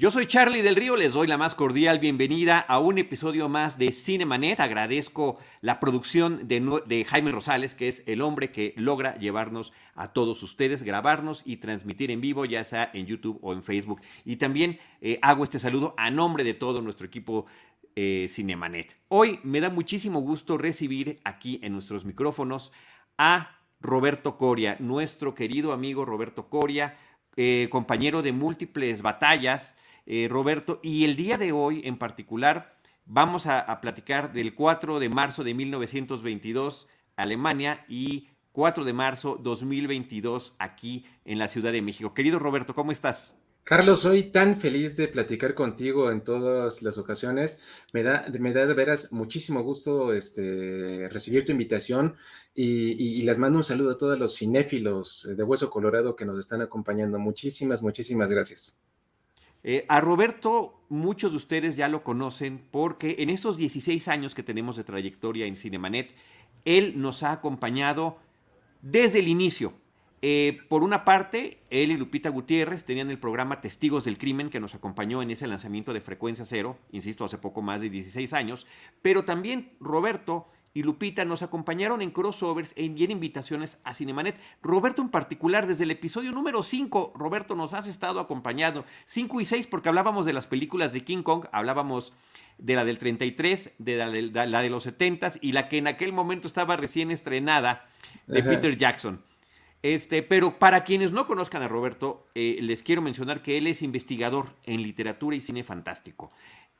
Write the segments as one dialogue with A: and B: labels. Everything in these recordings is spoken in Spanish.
A: Yo soy Charlie del Río, les doy la más cordial bienvenida a un episodio más de Cinemanet. Agradezco la producción de, Jaime Rosales, que es el hombre que logra llevarnos a todos ustedes, grabarnos y transmitir en vivo, ya sea en YouTube o en Facebook. Y también eh, hago este saludo a nombre de todo nuestro equipo eh, Cinemanet. Hoy me da muchísimo gusto recibir aquí en nuestros micrófonos a Roberto Coria, nuestro querido amigo Roberto Coria, eh, compañero de múltiples batallas eh, Roberto. Y el día de hoy en particular vamos a, platicar del 4 de marzo de 1922, Alemania, y 4 de marzo 2022 aquí en la Ciudad de México. Querido Roberto, ¿cómo estás?
B: Carlos, soy tan feliz de platicar contigo en todas las ocasiones. Me da, me da de veras muchísimo gusto este, recibir tu invitación y, y, les mando un saludo a todos los cinéfilos de Hueso Colorado que nos están acompañando. Muchísimas, muchísimas gracias.
A: Eh, a Roberto, muchos de ustedes ya lo conocen porque en estos 16 años que tenemos de trayectoria en Cinemanet, él nos ha acompañado desde el inicio. Eh, por una parte, él y Lupita Gutiérrez tenían el programa Testigos del Crimen que nos acompañó en ese lanzamiento de Frecuencia Cero, insisto, hace poco más de 16 años, pero también Roberto y Lupita nos acompañaron en crossovers y en invitaciones a Cinemanet. Roberto en particular, desde el episodio número 5, Roberto, nos has estado acompañando. 5 y 6 porque hablábamos de las películas de King Kong, hablábamos de la del 33, de la de, los 70 y la que en aquel momento estaba recién estrenada de Peter Jackson. Este, pero para quienes no conozcan a Roberto, eh, les quiero mencionar que él es investigador en literatura y cine fantástico.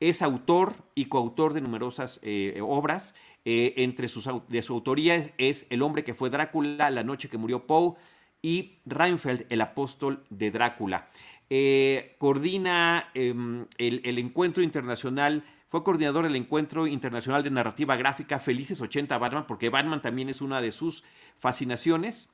A: Es autor y coautor de numerosas eh, obras eh, entre sus, de su autoría es, El hombre que fue Drácula, La noche que murió Poe y Reinfeldt, el apóstol de Drácula. Eh, coordina em, el, encuentro internacional, fue coordinador del encuentro internacional de narrativa gráfica Felices 80 Batman, porque Batman también es una de sus fascinaciones.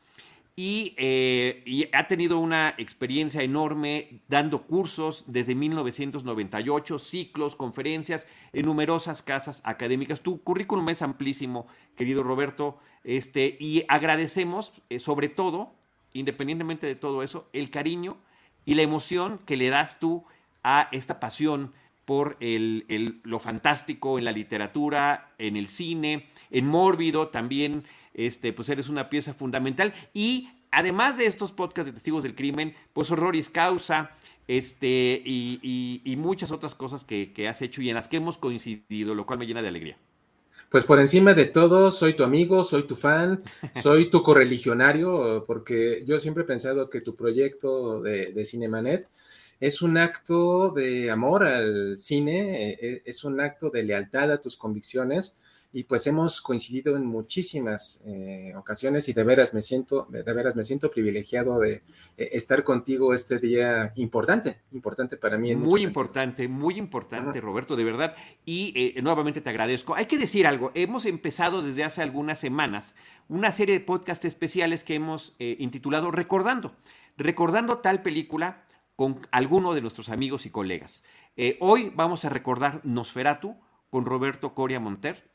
A: Eh, y, ha tenido una experiencia enorme dando cursos desde 1998, ciclos, conferencias en numerosas casas académicas. Tu currículum es amplísimo, querido Roberto, este, y agradecemos eh, sobre todo, independientemente de todo eso, el cariño y la emoción que le das tú a esta pasión por el, lo fantástico en la literatura, en el cine, en Mórbido también este, pues eres una pieza fundamental. Y además de estos podcasts de testigos del crimen, pues horroris causa, este, y, muchas otras cosas que, has hecho y en las que hemos coincidido, lo cual me llena de alegría.
B: Pues por encima de todo, soy tu amigo, soy tu fan, soy tu correligionario, porque yo siempre he pensado que tu proyecto de, de Cinemanet es un acto de amor al cine, eh, es un acto de lealtad a tus convicciones y pues hemos coincidido en muchísimas eh, ocasiones y de veras me siento, de veras me siento privilegiado de eh, estar contigo este día importante, importante para mí.
A: muy importante, muy importante, Roberto, de verdad. Y eh, nuevamente te agradezco. Hay que decir algo, hemos empezado desde hace algunas semanas una serie de podcasts especiales que hemos intitulado Recordando, recordando tal película con alguno de nuestros amigos y colegas. hoy vamos a recordar Nosferatu con Roberto Coria Monter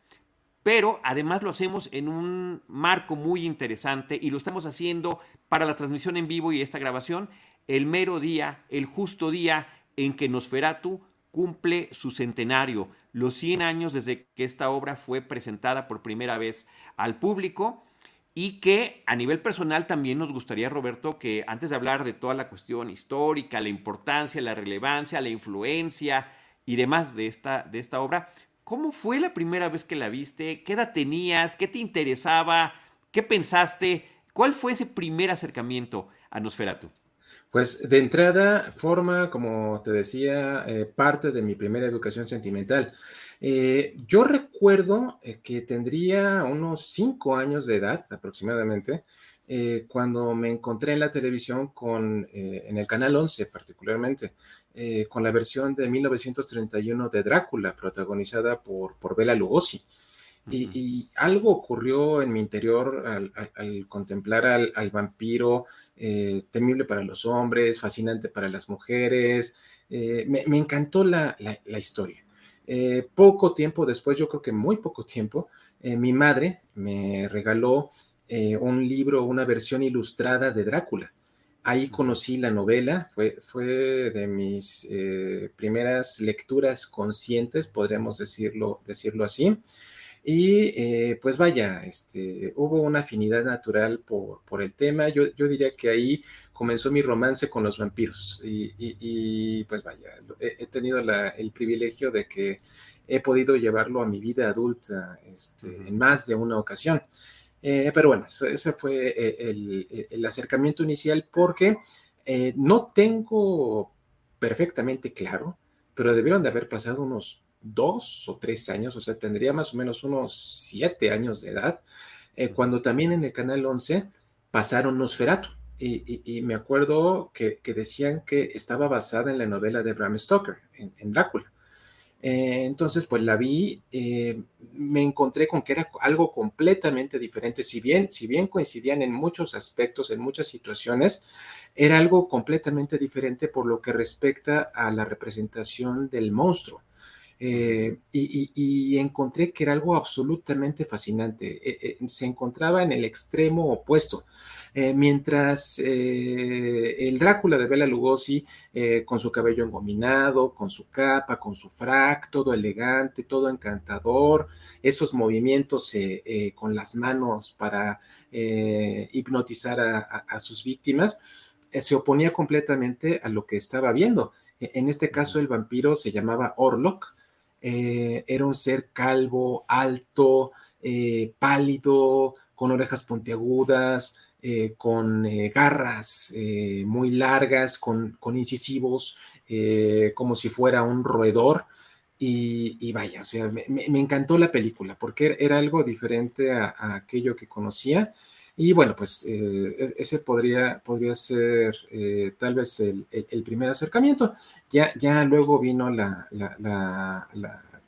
A: pero además lo hacemos en un marco muy interesante y lo estamos haciendo para la transmisión en vivo y esta grabación el mero día, el justo día en que Nosferatu cumple su centenario, los 100 años desde que esta obra fue presentada por primera vez al público y que a nivel personal también nos gustaría, Roberto, que antes de hablar de toda la cuestión histórica, la importancia, la relevancia, la influencia y demás de esta, de esta obra, ¿Cómo fue la primera vez que la viste? ¿Qué edad tenías? ¿Qué te interesaba? ¿Qué pensaste? ¿Cuál fue ese primer acercamiento a Nosferatu?
B: Pues de entrada forma, como te decía, eh, parte de mi primera educación sentimental. Eh, yo recuerdo eh, que tendría unos cinco años de edad aproximadamente eh, cuando me encontré en la televisión con, eh, en el canal 11 particularmente, eh, con la versión de 1931 de Drácula, protagonizada por, por Bela Lugosi. y, algo ocurrió en mi interior al, contemplar al, vampiro, temible para los hombres, fascinante para las mujeres. Me, encantó la, la historia. Poco tiempo después, yo creo que muy poco tiempo, mi madre me regaló eh, un libro, una versión ilustrada de Drácula. Ahí conocí la novela, fue, fue de mis eh, primeras lecturas conscientes, podríamos decirlo, decirlo así. Y eh, pues vaya, este, hubo una afinidad natural por, por el tema. Yo, yo, diría que ahí comenzó mi romance con los vampiros. Y, pues vaya, he, tenido el privilegio de que he podido llevarlo a mi vida adulta este, en más de una ocasión. Eh, pero bueno, ese fue eh, eh, el, acercamiento inicial porque no tengo perfectamente claro, pero debieron de haber pasado unos dos o tres años, o sea, tendría más o menos unos siete años de edad, cuando también en el Canal 11 pasaron Nosferatu. Y, me acuerdo que, decían que estaba basada en la novela de Bram Stoker, en Drácula. Eh, entonces, pues la vi, eh, me encontré con que era algo completamente diferente. Si bien, si bien coincidían en muchos aspectos, en muchas situaciones, era algo completamente diferente por lo que respecta a la representación del monstruo. Eh, y, encontré que era algo absolutamente fascinante. se encontraba en el extremo opuesto. Eh, mientras eh, el Drácula de Bela Lugosi, eh, con su cabello engominado, con su capa, con su frac, todo elegante, todo encantador, esos movimientos con las manos para hipnotizar a, sus víctimas, se oponía completamente a lo que estaba viendo. E, en este caso, el vampiro se llamaba Orlok, era un ser calvo, alto, pálido, con orejas puntiagudas, eh, con eh, garras eh, muy largas, con, incisivos, como si fuera un roedor. Y, vaya, o sea, me, encantó la película porque era algo diferente a, aquello que conocía. Y bueno, pues e, ese podría, podría ser tal vez el, primer acercamiento. Ya, ya luego vino la,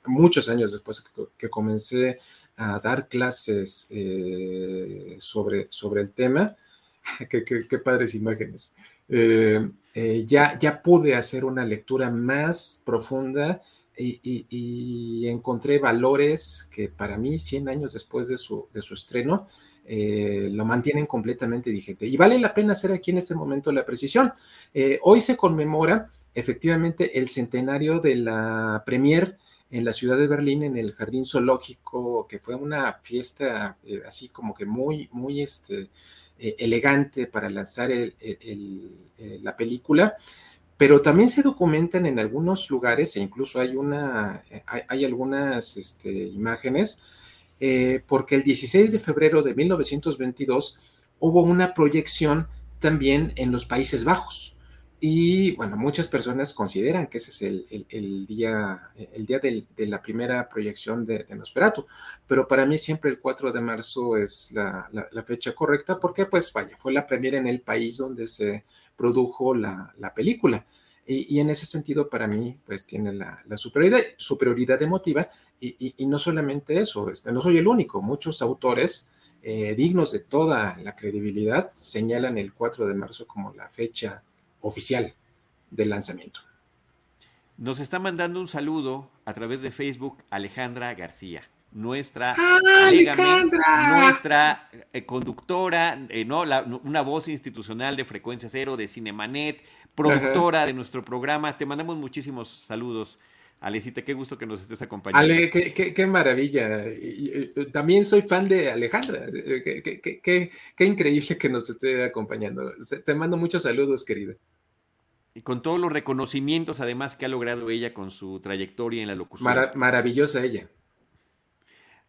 B: muchos años después que comencé a dar clases eh, sobre, sobre el tema. qué, padres imágenes. Eh, eh, ya, ya pude hacer una lectura más profunda y, encontré valores que para mí, 100 años después de su, de su estreno, lo mantienen completamente vigente. Y vale la pena hacer aquí en este momento la precisión. hoy se conmemora efectivamente el centenario de la premier en la ciudad de Berlín, en el Jardín Zoológico, que fue una fiesta eh, así como que muy, muy este, eh, elegante para lanzar eh, la película, pero también se documentan en algunos lugares, e incluso hay, una, hay, algunas este, imágenes, porque el 16 de febrero de 1922 hubo una proyección también en los Países Bajos. Y bueno, muchas personas consideran que ese es el, día, el día de la primera proyección de, Nosferatu, pero para mí siempre el 4 de marzo es la, fecha correcta porque pues vaya, fue la primera en el país donde se produjo la, película. Y, en ese sentido, para mí, pues tiene la, superioridad, superioridad emotiva. Y, no solamente eso, este, no soy el único. Muchos autores eh, dignos de toda la credibilidad señalan el 4 de marzo como la fecha oficial del lanzamiento.
A: Nos está mandando un saludo a través de Facebook Alejandra García, nuestra
B: ¡Ah,
A: nuestra eh, conductora, eh, ¿no? una voz institucional de Frecuencia Cero, de Cinemanet, productora de nuestro programa. Te mandamos muchísimos saludos. Alecita, qué gusto que nos estés acompañando.
B: Ale, qué, maravilla. También soy fan de Alejandra. Qué, qué, increíble que nos esté acompañando. Te mando muchos saludos, querida.
A: Y con todos los reconocimientos, además, que ha logrado ella con su trayectoria en la locución.
B: maravillosa ella.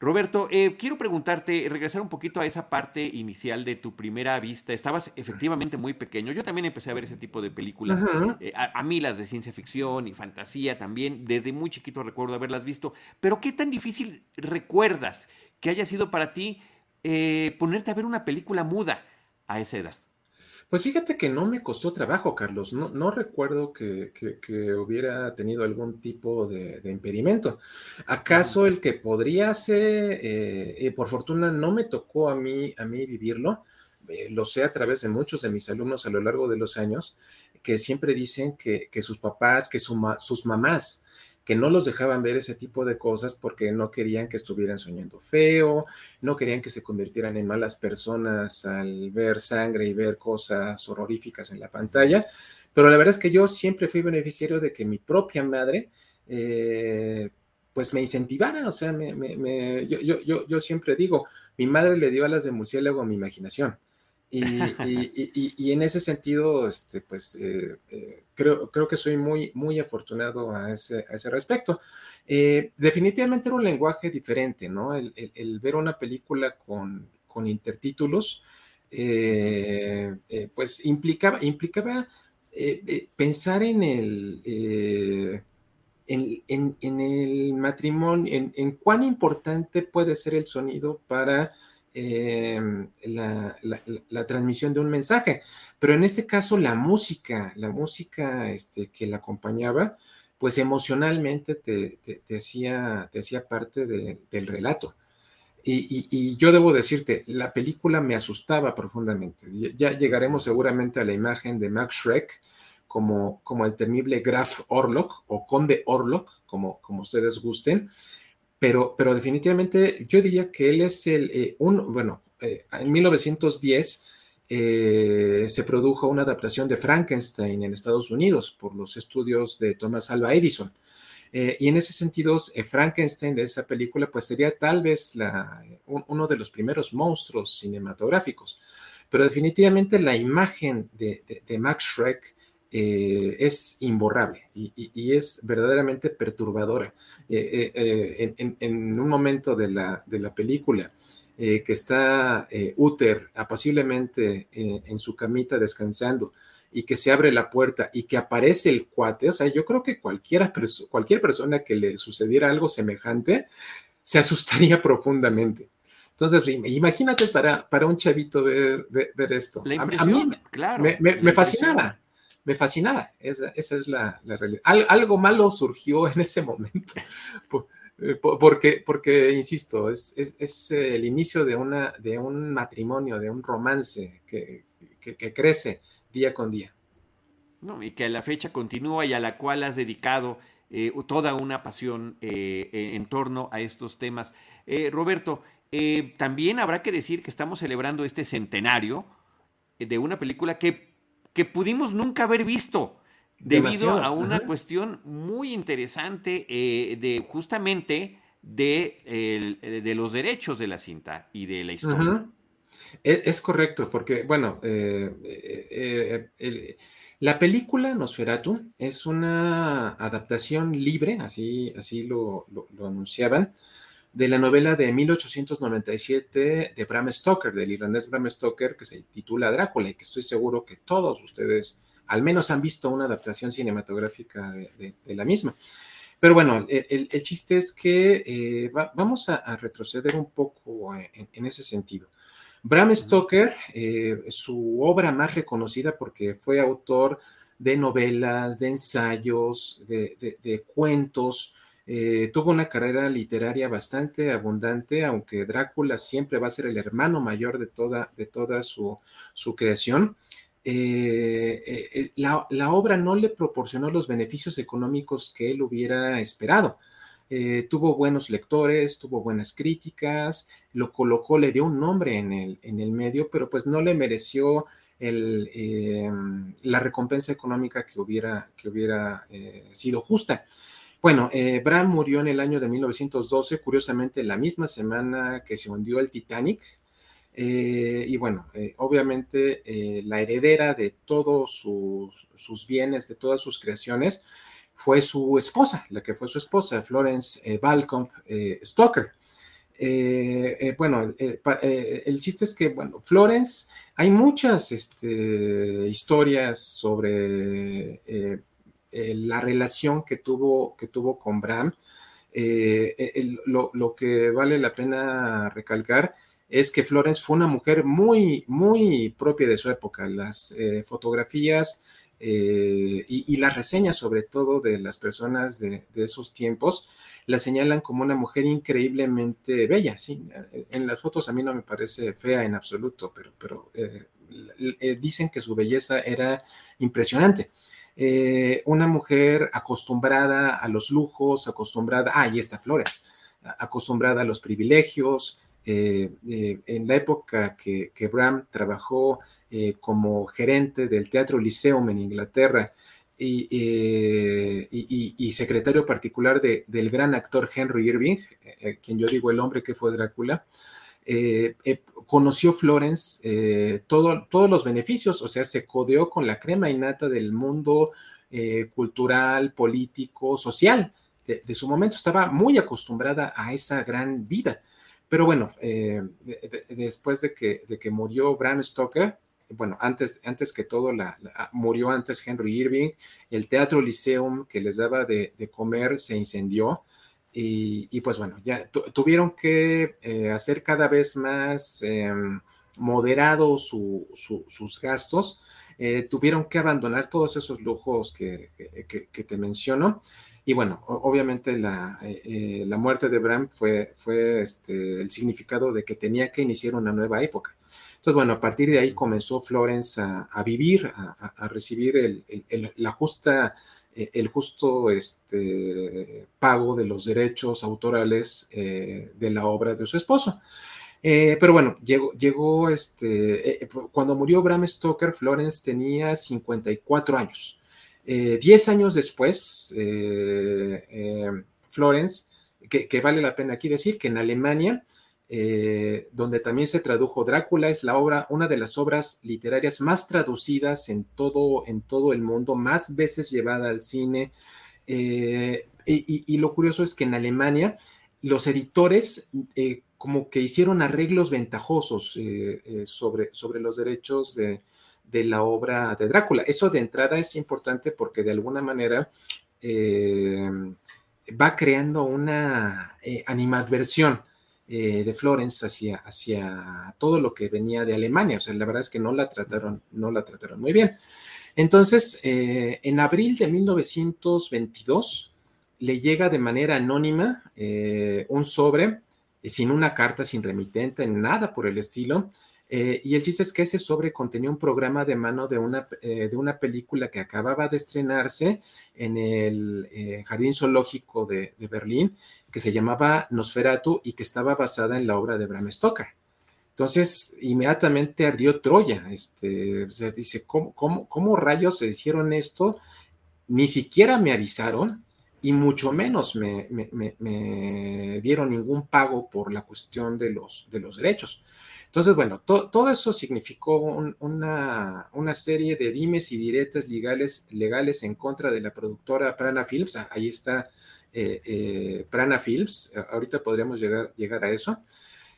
A: Roberto, eh, quiero preguntarte, regresar un poquito a esa parte inicial de tu primera vista. Estabas efectivamente muy pequeño. Yo también empecé a ver ese tipo de películas. Eh, a, mí las de ciencia ficción y fantasía también. Desde muy chiquito recuerdo haberlas visto. Pero ¿qué tan difícil recuerdas que haya sido para ti eh, ponerte a ver una película muda? a esa edad?
B: Pues fíjate que no me costó trabajo, Carlos. No, recuerdo que, hubiera tenido algún tipo de, impedimento. ¿Acaso el que podría ser, eh, por fortuna no me tocó a mí, a mí vivirlo? Eh, lo sé a través de muchos de mis alumnos a lo largo de los años, que siempre dicen que, sus papás, que sus mamás que no los dejaban ver ese tipo de cosas porque no querían que estuvieran soñando feo, no querían que se convirtieran en malas personas al ver sangre y ver cosas horroríficas en la pantalla. Pero la verdad es que yo siempre fui beneficiario de que mi propia madre, eh, pues me incentivara, o sea, yo, siempre digo, mi madre le dio alas de murciélago a mi imaginación. Y, en ese sentido, este, pues eh, eh, creo, creo que soy muy, muy afortunado a ese, a ese respecto. Eh, definitivamente era un lenguaje diferente, ¿no? El, ver una película con, con intertítulos, pues implicaba, implicaba pensar en el... En, en, el matrimonio, en, en, cuán importante puede ser el sonido para Em, la, transmisión de un mensaje. Pero en este caso, la música, la música este, que la acompañaba, pues emocionalmente te, hacía, te hacía parte del relato. Y, yo debo decirte, la película me asustaba profundamente. Ya llegaremos seguramente a la imagen de Max Schreck como, como el temible Graf Orlok o Conde Orlok, como, como ustedes gusten pero, pero definitivamente yo diría que él es el, eh, un, bueno, eh, en 1910 eh, se produjo una adaptación de Frankenstein en Estados Unidos por los estudios de Thomas Alva Edison. y en ese sentido, Frankenstein de esa película, pues sería tal vez uno de los primeros monstruos cinematográficos. Pero definitivamente la imagen de, de Max Schreck eh, es imborrable y, es verdaderamente perturbadora. Eh, eh, en, un momento de la, de la película que está Uther apaciblemente en su camita descansando y que se abre la puerta y que aparece el cuate, o sea, yo creo que cualquiera cualquier persona que le sucediera algo semejante se asustaría profundamente. Entonces, imagínate para, para un chavito ver, ver, esto. a, mí claro, me, me fascinaba me fascinaba. Esa, es la, realidad. algo malo surgió en ese momento. Eh, porque, porque insisto, es, el inicio de, una, de un matrimonio, de un romance que, crece día con día.
A: y que a la fecha continúa y a la cual has dedicado eh, toda una pasión eh, en torno a estos temas. Roberto, también habrá que decir que estamos celebrando este centenario de una película que que pudimos nunca haber visto debido a una cuestión muy interesante eh, de justamente de, de, los derechos de la cinta y de la historia.
B: E, es, correcto, porque, bueno, eh, eh, la película Nosferatu es una adaptación libre, así, así lo, lo anunciaban, de la novela de 1897 de Bram Stoker, del irlandés Bram Stoker, que se titula Drácula y que estoy seguro que todos ustedes al menos han visto una adaptación cinematográfica de, la misma. Pero bueno, el, chiste es que eh, vamos a, retroceder un poco en, ese sentido. Bram Stoker, eh, su obra más reconocida porque fue autor de novelas, de ensayos, de cuentos, eh, tuvo una carrera literaria bastante abundante, aunque Drácula siempre va a ser el hermano mayor de toda, de toda su, creación. Eh, eh, la, obra no le proporcionó los beneficios económicos que él hubiera esperado. tuvo buenos lectores, tuvo buenas críticas, lo colocó, le dio un nombre en el, en el medio, pero pues no le mereció la recompensa económica que hubiera, que hubiera sido justa. Bueno, eh, Bram murió en el año de 1912, curiosamente la misma semana que se hundió el Titanic. Eh, y bueno, eh, obviamente la heredera de todos sus, bienes, de todas sus creaciones, fue su esposa, la que fue su esposa, Florence Balcombe Stoker. bueno, el chiste es que, bueno, Florence, hay muchas este, historias sobre eh, la relación que tuvo, que tuvo con Bram. Eh, lo, que vale la pena recalcar es que Florence fue una mujer muy, muy propia de su época. Las eh, fotografías eh, y, las reseñas, sobre todo de las personas de, esos tiempos, la señalan como una mujer increíblemente bella. Sí, en las fotos a mí no me parece fea en absoluto, pero, pero eh, dicen que su belleza era impresionante. Una mujer acostumbrada a los lujos, acostumbrada, ah, ahí está Flores, acostumbrada a los privilegios, eh, eh, en la época que, Bram trabajó eh, como gerente del Teatro Lyceum en Inglaterra y, secretario particular del gran actor Henry Irving, quien yo digo el hombre que fue Drácula, conoció Florence todos los beneficios, o sea, se codeó con la crema innata del mundo cultural, político, social. de, su momento estaba muy acostumbrada a esa gran vida. Pero bueno, eh, después de que, de que murió Bram Stoker, bueno, antes, antes que todo, la, murió antes Henry Irving, el Teatro Lyceum que les daba de, comer se incendió y, pues bueno, ya tuvieron que eh, hacer cada vez más em, moderados sus gastos, eh, tuvieron que abandonar todos esos lujos que, te menciono y bueno, obviamente la, eh, eh, muerte de Bram fue, este, el significado de que tenía que iniciar una nueva época. Entonces, bueno, a partir de ahí comenzó Florence a, vivir, a, recibir la justa, eh, el justo este, pago de los derechos autorales de la obra de su esposo. pero bueno, llegó, llegó este, cuando murió Bram Stoker, Florence tenía 54 años. Eh, diez años después, eh, eh, Florence, que, vale la pena aquí decir que en Alemania, donde también se tradujo Drácula, es la obra, una de las obras literarias más traducidas en todo, en todo el mundo, más veces llevada al cine. Y, lo curioso es que en Alemania los editores como que hicieron arreglos ventajosos sobre, sobre los derechos de, de la obra de Drácula. Eso de entrada es importante porque de alguna manera eh, va creando una eh, animadversión eh, de Florence hacia, hacia todo lo que venía de Alemania. O sea, la verdad es que no la trataron, no la trataron muy bien. Entonces, en abril de 1922 le llega de manera anónima un sobre sin una carta, sin remitente, nada por el estilo, eh, y el chiste es que ese sobre contenía un programa de mano de una, eh, de una película que acababa de estrenarse en el eh, Jardín Zoológico de, Berlín, que se llamaba Nosferatu y que estaba basada en la obra de Bram Stoker. Entonces, inmediatamente ardió Troya. Este, o sea, dice, ¿cómo, cómo, rayos se hicieron esto? Ni siquiera me avisaron y mucho menos me, me, dieron ningún pago por la cuestión de los, de los derechos. Entonces, bueno, todo eso significó una, serie de dimes y diretas legales, legales en contra de la productora Prana Films. Ah, ahí está eh, eh, Prana Films. Ahorita podríamos llegar, llegar a eso.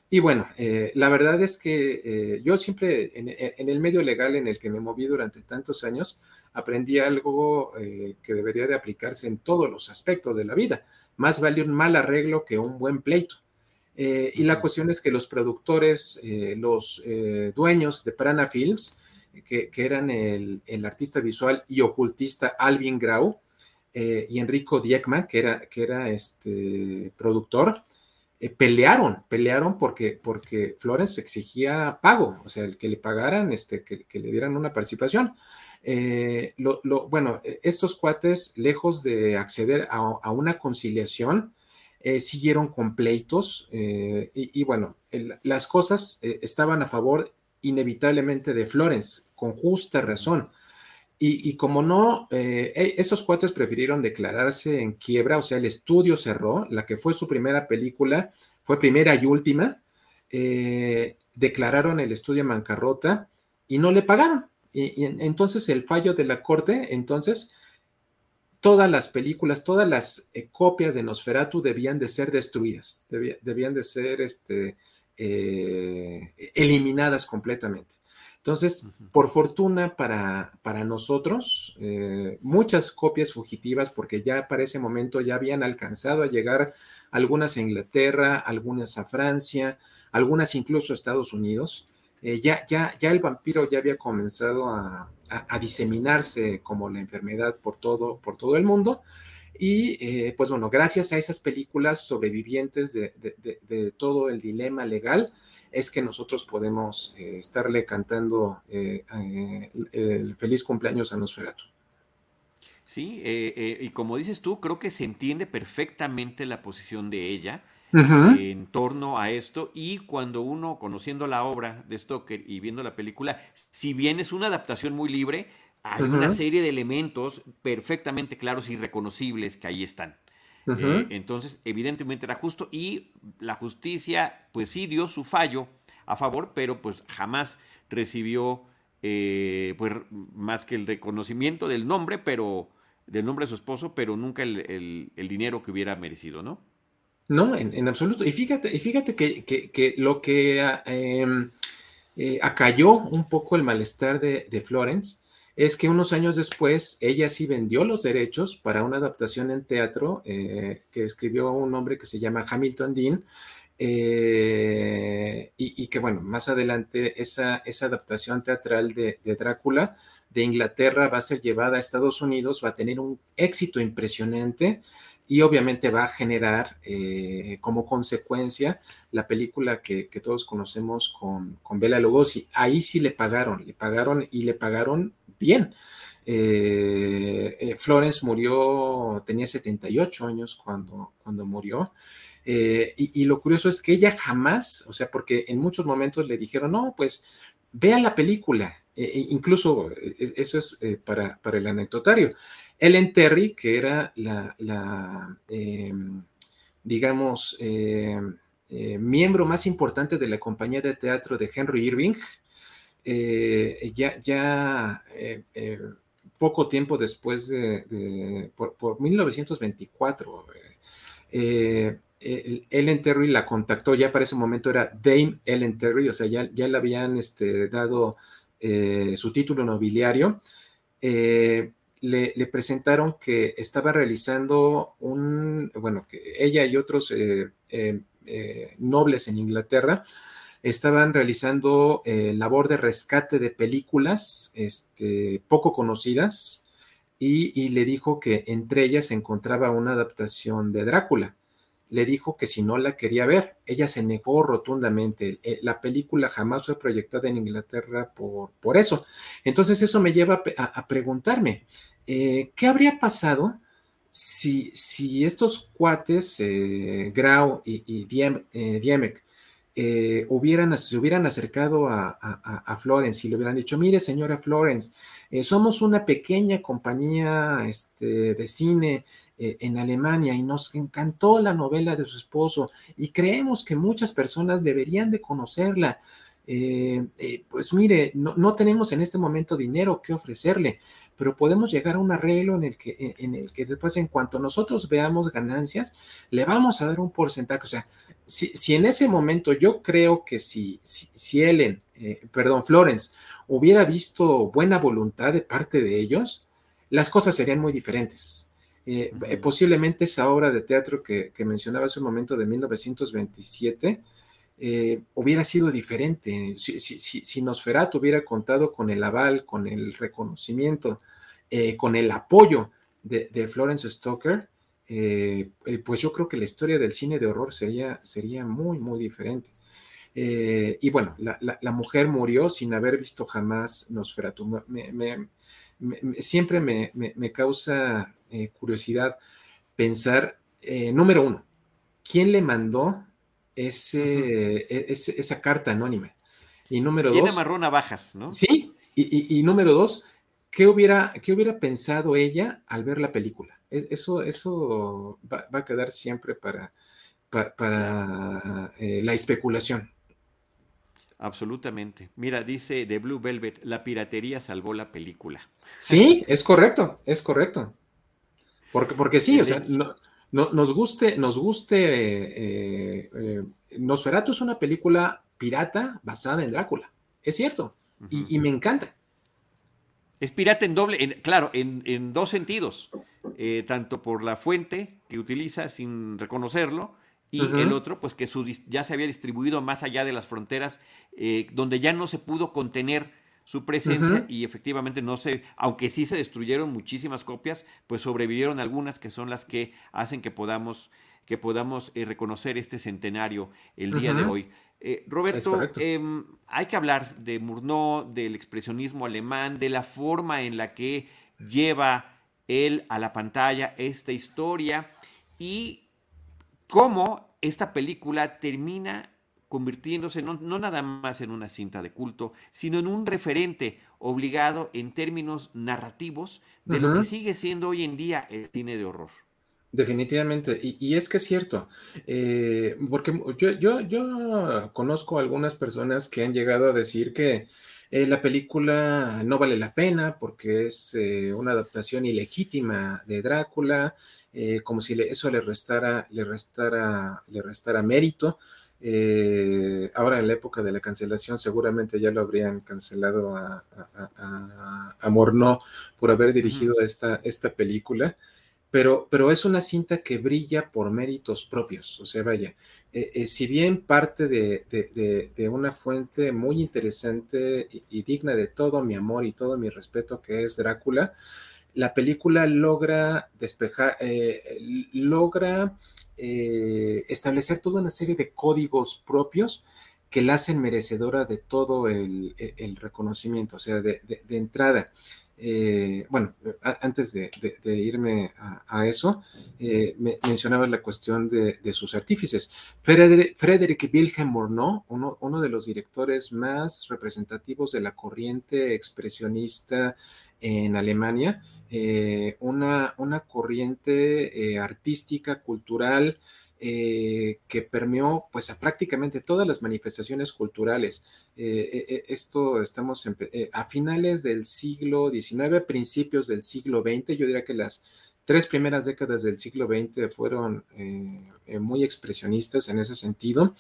B: Y bueno, eh, la verdad es que yo siempre en, el medio legal en el que me moví durante tantos años, aprendí algo que debería de aplicarse en todos los aspectos de la vida. Más vale un mal arreglo que un buen pleito. Eh, y la cuestión es que los productores, eh, los eh, dueños de Prana Films, que, eran el, artista visual y ocultista Alvin Grau y Enrico Diekman, que era, que era este productor, pelearon, pelearon porque, porque Florence exigía pago, o sea, el que le pagaran, este, que, le dieran una participación. bueno, estos cuates, lejos de acceder a una conciliación, eh, siguieron con pleitos eh, y, bueno, las cosas eh, estaban a favor inevitablemente de Florence, con justa razón. Y, como no, e, esos cuates prefirieron declararse en quiebra, o sea, el estudio cerró, la que fue su primera película, fue primera y última, declararon el estudio en bancarrota y no le pagaron. y entonces el fallo de la corte, entonces, todas las películas, todas las eh, copias de Nosferatu debían de ser destruidas, debían de ser este, eh, eliminadas completamente. Entonces, por fortuna para, para nosotros, eh, muchas copias fugitivas, porque ya para ese momento ya habían alcanzado a llegar algunas a Inglaterra, algunas a Francia, algunas incluso a Estados Unidos. Eh, ya, ya, ya el vampiro ya había comenzado a, diseminarse como la enfermedad por todo, por todo el mundo. Y eh, pues bueno, gracias a esas películas sobrevivientes de, todo el dilema legal, es que nosotros podemos eh, estarle cantando el feliz cumpleaños a Nosferatu.
A: Sí, y como dices tú, creo que se entiende perfectamente la posición de ella en torno a esto y cuando uno, conociendo la obra de Stoker y viendo la película, si bien es una adaptación muy libre, hay una serie de elementos perfectamente claros y reconocibles que ahí están. Eh, entonces, evidentemente era justo y la justicia, pues sí dio su fallo a favor, pero pues jamás recibió eh, pues, más que el reconocimiento del nombre, pero del nombre de su esposo, pero nunca el, dinero que hubiera merecido, ¿no?
B: No, en, absoluto. Y fíjate, y fíjate que, lo que ah, em, eh, acalló un poco el malestar de, de Florence es que unos años después ella sí vendió los derechos para una adaptación en teatro eh, que escribió un hombre que se llama Hamilton Dean. Eh, y, que bueno, más adelante esa, esa adaptación teatral de, Drácula de Inglaterra va a ser llevada a Estados Unidos, va a tener un éxito impresionante y obviamente va a generar eh, como consecuencia la película que, todos conocemos con, con Bela Lugosi. Ahí sí le pagaron, le pagaron y le pagaron bien. Eh, eh, Florence murió, tenía 78 años cuando, cuando murió. Eh, y, lo curioso es que ella jamás, o sea, porque en muchos momentos le dijeron, no, pues vea la película. E incluso eso es para, para, el anecdotario. Ellen Terry, que era la, em, digamos, em, miembro más importante de la compañía de teatro de Henry Irving, eh, ya, eh, eh, poco tiempo después de, por, 1924, Ellen Terry la contactó, ya para ese momento era Dame Ellen Terry, o sea, ya, ya le habían este, dado su título nobiliario. Le, presentaron que estaba realizando un, bueno, que ella y otros nobles en Inglaterra estaban realizando eh, labor de rescate de películas este, poco conocidas y, le dijo que entre ellas se encontraba una adaptación de Drácula. Le dijo que si no la quería ver, ella se negó rotundamente. Eh, la película jamás fue proyectada en Inglaterra por, por eso. Entonces eso me lleva a, preguntarme, eh, ¿qué habría pasado si, si estos cuates, Grau y, y Diemek, eh, hubieran, se hubieran acercado a, Florence y le hubieran dicho, mire señora Florence, eh, somos una pequeña compañía este, de cine eh, en Alemania y nos encantó la novela de su esposo y creemos que muchas personas deberían de conocerla. Eh, eh, pues mire, no, tenemos en este momento dinero que ofrecerle, pero podemos llegar a un arreglo en el que, en el que después, en cuanto nosotros veamos ganancias, le vamos a dar un porcentaje. O sea, si, en ese momento yo creo que si, si, Ellen, eh, perdón, Florence, hubiera visto buena voluntad de parte de ellos, las cosas serían muy diferentes. Posiblemente esa obra de teatro que, que mencionaba hace un momento de 1927, eh, hubiera sido diferente. Si, si, si, Nosferatu hubiera contado con el aval, con el reconocimiento, eh, con el apoyo de, Florence Stoker, eh, pues yo creo que la historia del cine de horror sería, sería muy, muy diferente. y bueno, la, mujer murió sin haber visto jamás Nosferatu. siempre me, causa curiosidad pensar, número uno, ¿quién le mandó ese, e, esa carta anónima. Y número
A: ¿Quién
B: dos.
A: amarró navajas, no?
B: Sí. Y, número dos, ¿qué hubiera, ¿qué hubiera pensado ella al ver la película? E, eso, eso va, a quedar siempre para, para, eh, la especulación.
A: Absolutamente. Mira, dice de Blue Velvet, la piratería salvó la película.
B: Sí, es correcto, es correcto. Porque, porque sí, o sea, no, nos guste, nos guste, eh, eh, Nosferatu es una película pirata basada en Drácula, es cierto, y, me encanta.
A: Es pirata en doble, claro, en, dos sentidos, eh, tanto por la fuente que utiliza sin reconocerlo, y el otro, pues que ya se había distribuido más allá de las fronteras, eh, donde ya no se pudo contener su presencia y efectivamente no se, aunque sí se destruyeron muchísimas copias, pues sobrevivieron algunas que son las que hacen que podamos, que podamos eh, reconocer este centenario el día de hoy. Eh, Roberto, em, hay que hablar de Murnau, del expresionismo alemán, de la forma en la que lleva él a la pantalla esta historia y cómo esta película termina convirtiéndose no, nada más en una cinta de culto, sino en un referente obligado en términos narrativos de lo que sigue siendo hoy en día el cine de horror.
B: Definitivamente, y, es que es cierto, eh, porque yo, yo, yo, conozco algunas personas que han llegado a decir que eh, la película no vale la pena porque es eh, una adaptación ilegítima de Drácula, como si eso le restara, le restara, le restara mérito. Ahora en la época de la cancelación seguramente ya lo habrían cancelado a, a, Morneau por haber dirigido esta, esta película pero, pero es una cinta que brilla por méritos propios. O sea, vaya, eh, eh, si bien parte de, una fuente muy interesante y, digna de todo mi amor y todo mi respeto que es Drácula, la película logra despejar, eh, logra establecer toda una serie de códigos propios que la hacen merecedora de todo el, reconocimiento, o sea, de, entrada. Eh, bueno, antes de, irme a, eso, eh, me, mencionaba la cuestión de, sus artífices. Frederick, Wilhelm Murnau, uno, de los directores más representativos de la corriente expresionista en Alemania, eh, una, una, corriente artística, cultural, eh, que permeó pues a prácticamente todas las manifestaciones culturales. Eh, eh, esto estamos a finales del siglo XIX, principios del siglo XX, yo diría que las tres primeras décadas del siglo XX fueron muy expresionistas en ese sentido.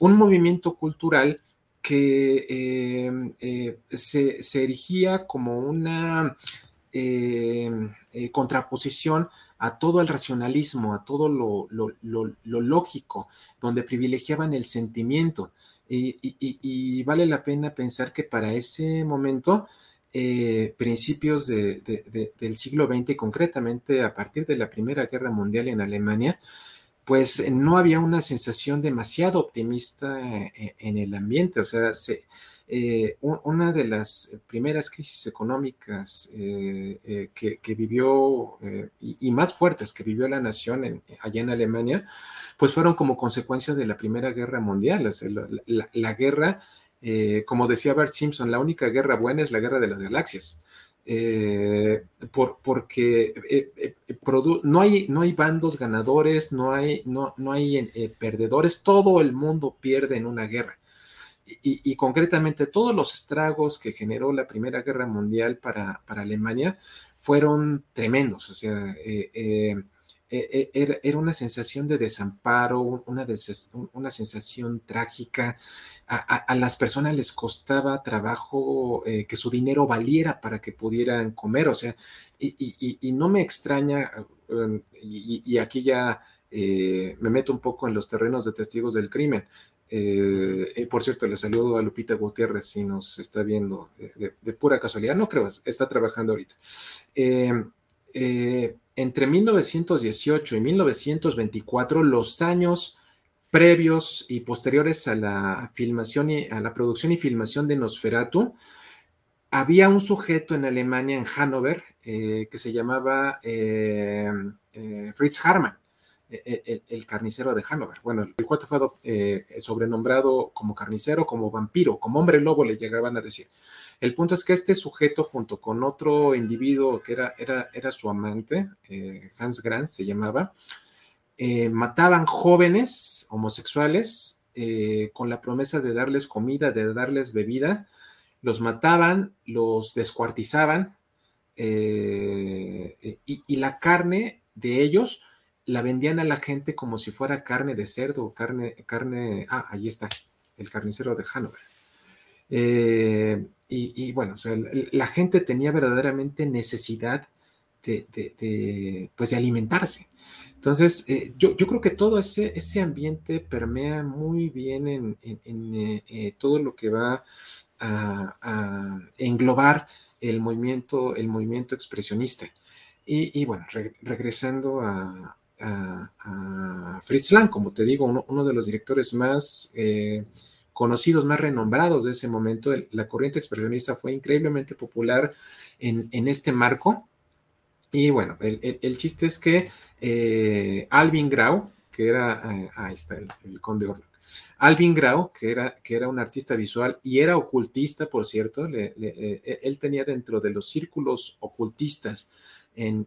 B: un movimiento cultural que se, se erigía como una contraposición a todo el racionalismo, a todo lo, lógico, donde privilegiaban el sentimiento. Y, vale la pena pensar que para ese momento, eh, principios del siglo XX, concretamente a partir de la Primera Guerra Mundial en Alemania, pues no había una sensación demasiado optimista eh, en el ambiente, o sea, se, eh, una de las primeras crisis económicas eh, eh, que, vivió y, más fuertes que vivió la nación allá en Alemania, pues fueron como consecuencia de la Primera Guerra Mundial. la, guerra, como decía Bart Simpson, la única guerra buena es la guerra de las galaxias. Porque no, hay, no hay bandos ganadores, no hay, no, no hay perdedores, todo el mundo pierde en una guerra y, concretamente todos los estragos que generó la Primera Guerra Mundial para, Alemania fueron tremendos. O sea, eh, eh, eh, era, una sensación de desamparo, una, una sensación trágica. A, las personas les costaba trabajo que su dinero valiera para que pudieran comer. O sea, y, no me extraña, um, y, aquí ya me meto un poco en los terrenos de testigos del crimen. Eh, por cierto, le saludo a Lupita Gutiérrez si nos está viendo de, pura casualidad. No creo, está trabajando ahorita. Eh, eh, entre 1918 y 1924, los años previos y posteriores a la filmación y a la producción y filmación de Nosferatu, había un sujeto en Alemania, en Hannover, que se llamaba Fritz Harman e, e, el, carnicero de Hanover. Bueno, el cuate fue eh, sobrenombrado como carnicero, como vampiro, como hombre lobo le llegaban a decir. El punto es que este sujeto, junto con otro individuo que era, era, era su amante, eh, Hans Grant se llamaba, eh, mataban jóvenes homosexuales con la promesa de darles comida, de darles bebida, los mataban, los descuartizaban y, y la carne de ellos la vendían a la gente como si fuera carne de cerdo, carne, carne, ah, ahí está, el carnicero de Hanover. Y, bueno, la gente tenía verdaderamente necesidad de, pues de alimentarse. Entonces, eh, yo, creo que todo ese, ese ambiente permea muy bien en, eh, eh, todo lo que va a, englobar el movimiento, el movimiento expresionista. Y, bueno, regresando a, Fritz Lang, como te digo, uno, de los directores más conocidos, más renombrados de ese momento, la corriente expresionista fue increíblemente popular en, en este marco. Y bueno, el, chiste es que eh, Alvin Grau, que era, eh, ahí está el, conde Orlok, Alvin Grau, que era, que era un artista visual y era ocultista, por cierto, eh, él tenía dentro de los círculos ocultistas en,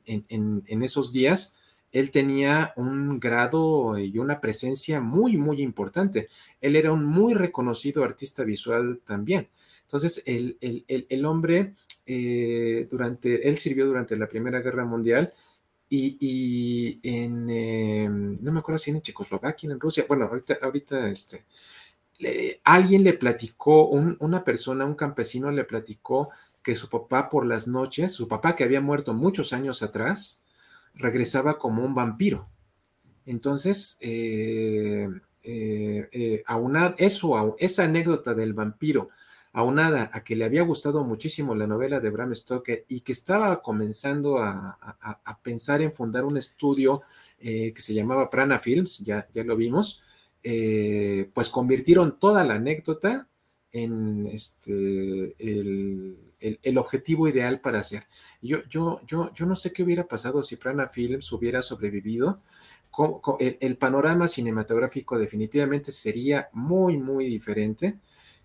B: esos días, él tenía un grado y una presencia muy, muy importante. Él era un muy reconocido artista visual también. Entonces, el, el hombre eh, durante, él sirvió durante la Primera Guerra Mundial y, en, eh, no me acuerdo si en Checoslovaquia, en Rusia, bueno, ahorita, ahorita este, alguien le platicó, una persona, un campesino le platicó que su papá por las noches, su papá que había muerto muchos años atrás, regresaba como un vampiro. Entonces, eh, a una, eso, esa anécdota del vampiro, aunada a que le había gustado muchísimo la novela de Bram Stoker y que estaba comenzando a, pensar en fundar un estudio eh, que se llamaba Prana Films, ya, ya lo vimos, eh, pues convirtieron toda la anécdota en este, el, objetivo ideal para hacer. Yo, yo, yo, yo no sé qué hubiera pasado si Prana Films hubiera sobrevivido. el panorama cinematográfico definitivamente sería muy, muy diferente.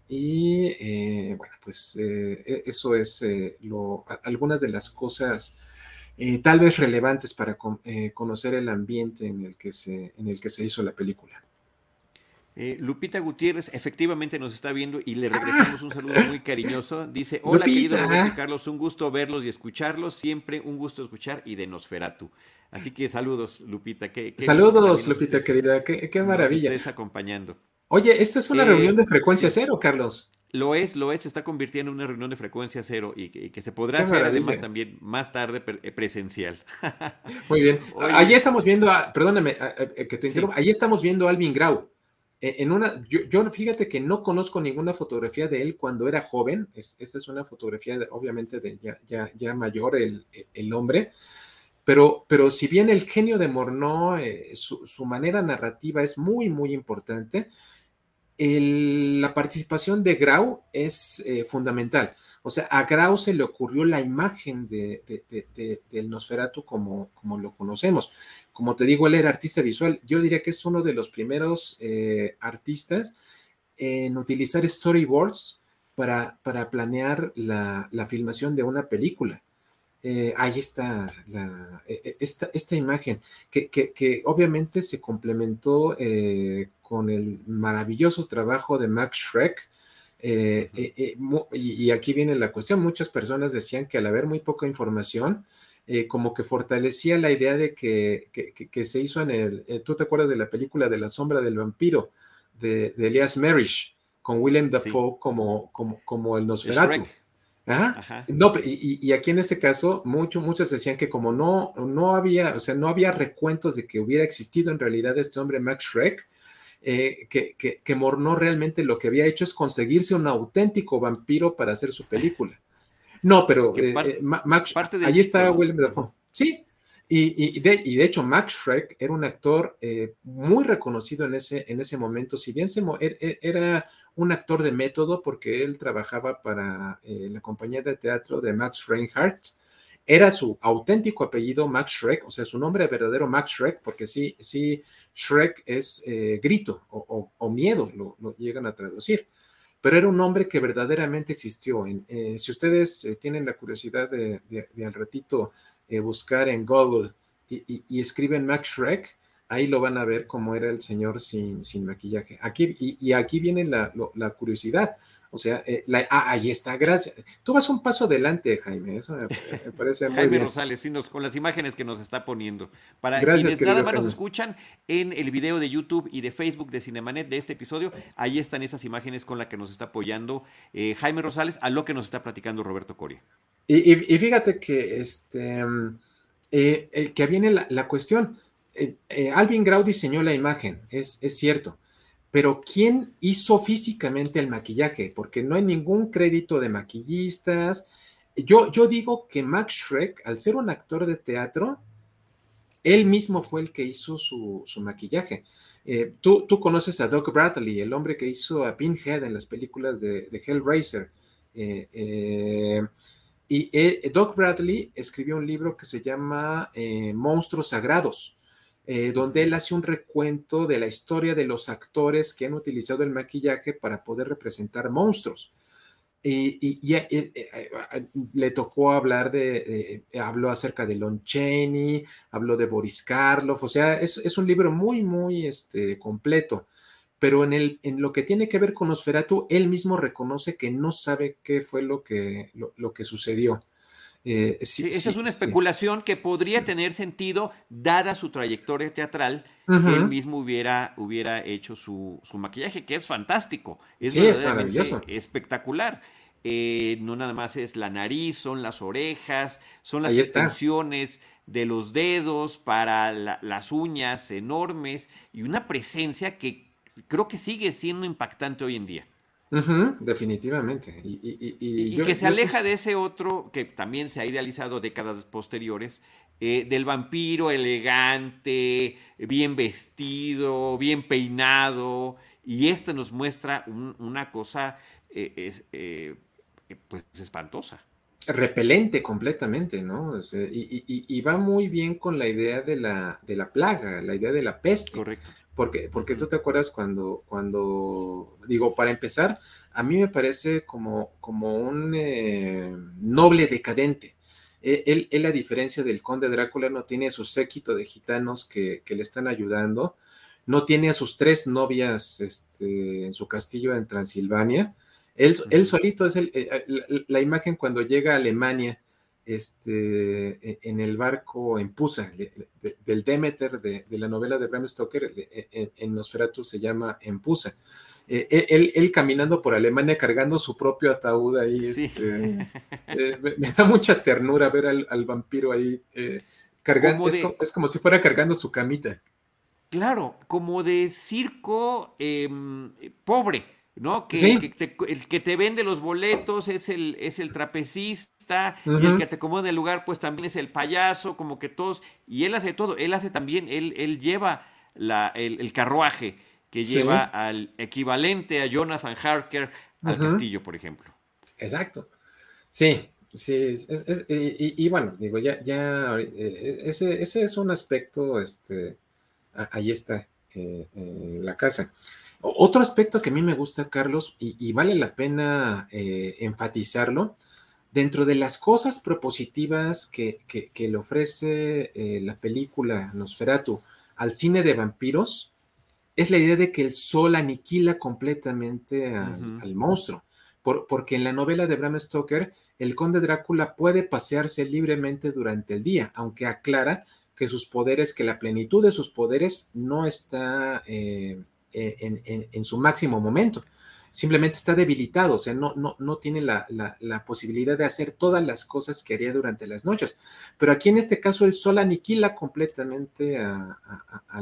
B: Y eh, bueno, pues eh, e, eso es eh, lo, algunas de las cosas tal vez relevantes para conocer el ambiente en el, que se, en el que se hizo la película.
A: Lupita Gutiérrez efectivamente nos está viendo y le regresamos un saludo muy cariñoso. Dice, hola querido Roberto Carlos, un gusto verlos y escucharlos, siempre un gusto escuchar y de Nosferatu. Así que saludos, Lupita.
B: saludos, Lupita querida, qué, qué maravilla.
A: Estés acompañando.
B: Oye, esta es una reunión de frecuencia cero, Carlos.
A: Lo es, lo es, se está convirtiendo en una reunión de frecuencia cero y que, se podrá hacer además también más tarde eh, presencial.
B: Muy bien. Allí estamos viendo, a, perdóname que te interrumpa, allí estamos viendo a Alvin Grau. E, en una, yo, fíjate que no conozco ninguna fotografía de él cuando era joven. Es, esa es una fotografía, obviamente, de ya, ya, mayor el, el, hombre. Pero, pero si bien el genio de Morneau, eh, su, su, manera narrativa es muy, muy importante, la participación de Grau es eh, fundamental. O sea, a Grau se le ocurrió la imagen de, del Nosferatu como, como lo conocemos. Como te digo, él era artista visual. Yo diría que es uno de los primeros eh, artistas en utilizar storyboards para, para planear la, filmación de una película. Eh, ahí está esta, esta, imagen, que, que, obviamente se complementó con el maravilloso trabajo de Max Schreck. Eh, eh, eh, y, aquí viene la cuestión, muchas personas decían que al haber muy poca información, como que fortalecía la idea de que, se hizo en el, tú te acuerdas de la película de la sombra del vampiro, de, Elias Merish, con Willem Dafoe como, como, como, el Nosferatu. No, y, aquí en este caso, mucho, muchos decían que como no, no había, o sea, no había recuentos de que hubiera existido en realidad este hombre Max Schreck, eh, que, que, Morneau realmente lo que había hecho es conseguirse un auténtico vampiro para hacer su película. No, pero eh, eh, Max, ahí está Willem Dafoe. Sí, y, de, y, de, hecho Max Schreck era un actor muy reconocido en ese, en ese momento, si bien se, er, er, era un actor de método porque él trabajaba para la compañía de teatro de Max Reinhardt, era su auténtico apellido Max Shrek, o sea, su nombre verdadero Max Shrek, porque sí, sí, Shrek es eh, grito o, miedo, lo, llegan a traducir. Pero era un nombre que verdaderamente existió. Eh, si ustedes eh, tienen la curiosidad de, al ratito buscar en Google y, escriben Max Shrek, ahí lo van a ver cómo era el señor sin, sin maquillaje. Aquí, y, aquí viene la, la curiosidad. O sea, eh, ah, ahí está, gracias. Tú vas un paso adelante, Jaime, eso me, parece muy Jaime
A: Rosales, sí, con las imágenes que nos está poniendo. Para gracias, quienes nada más nos escuchan en el video de YouTube y de Facebook de Cinemanet de este episodio, ahí están esas imágenes con las que nos está apoyando eh, Jaime Rosales a lo que nos está platicando Roberto Coria.
B: Y, fíjate que, este, eh, que viene la, cuestión. Alvin Grau diseñó la imagen, es, es cierto pero ¿quién hizo físicamente el maquillaje? Porque no hay ningún crédito de maquillistas. Yo, yo digo que Max Schreck, al ser un actor de teatro, él mismo fue el que hizo su, maquillaje. Eh, tú, tú, conoces a Doc Bradley, el hombre que hizo a Pinhead en las películas de, Hellraiser. Eh, eh, y Doc Bradley escribió un libro que se llama Monstruos Sagrados eh, donde él hace un recuento de la historia de los actores que han utilizado el maquillaje para poder representar monstruos. Y, eh, eh, le tocó hablar de, habló acerca de Lon Chaney, habló de Boris Karloff, o sea, es, un libro muy, muy este, completo. Pero en, el, en lo que tiene que ver con Osferatu, él mismo reconoce que no sabe qué fue lo que, lo que sucedió.
A: Eh, esa es una especulación que podría tener sentido dada su trayectoria teatral, que él mismo hubiera, hubiera hecho su, maquillaje, que es fantástico, es, es maravilloso. espectacular. Eh, no nada más es la nariz, son las orejas, son las extensiones de los dedos para las uñas enormes y una presencia que creo que sigue siendo impactante hoy en día
B: definitivamente.
A: Y, que se aleja de ese otro que también se ha idealizado décadas posteriores, eh, del vampiro elegante, bien vestido, bien peinado, y este nos muestra una cosa eh, eh, pues espantosa.
B: Repelente completamente, ¿no? y, va muy bien con la idea de la, de la plaga, la idea de la peste.
A: Correcto.
B: Porque, porque tú te acuerdas cuando, cuando, digo, para empezar, a mí me parece como, como un eh, noble decadente. E, él, él, a diferencia del conde Drácula, no tiene a su séquito de gitanos que, le están ayudando, no tiene a sus tres novias este, en su castillo en Transilvania. Él, él solito es el, eh, la, imagen cuando llega a Alemania este, e, en el barco en Pusa, del Demeter de, la novela de Bram Stoker, e, en Nosferatu se llama en Pusa. Eh, e, él, caminando por Alemania cargando su propio ataúd ahí, este, eh, me, da mucha ternura ver al, vampiro ahí eh, cargando, es, como, si fuera cargando su camita.
A: Claro, como de circo em, pobre, ¿no? Que, el que te vende los boletos es el, es el trapecista y el que te acomoda el lugar, pues también es el payaso, como que todos, y él hace todo, él hace también, él, él lleva la, el, carruaje que lleva al equivalente a Jonathan Harker al castillo, por ejemplo.
B: Exacto. Sí, sí, y, bueno, digo, ya, ya, eh, ese, ese es un aspecto, este, ahí está, eh, la casa. Otro aspecto que a mí me gusta, Carlos, y, vale la pena eh, enfatizarlo, Dentro de las cosas propositivas que, le ofrece eh, la película Nosferatu al cine de vampiros, es la idea de que el sol aniquila completamente al, monstruo. porque en la novela de Bram Stoker, el conde Drácula puede pasearse libremente durante el día, aunque aclara que sus poderes, que la plenitud de sus poderes no está eh, en, su máximo momento simplemente está debilitado, o sea, no, no, no tiene la, posibilidad de hacer todas las cosas que haría durante las noches. Pero aquí en este caso el sol aniquila completamente a,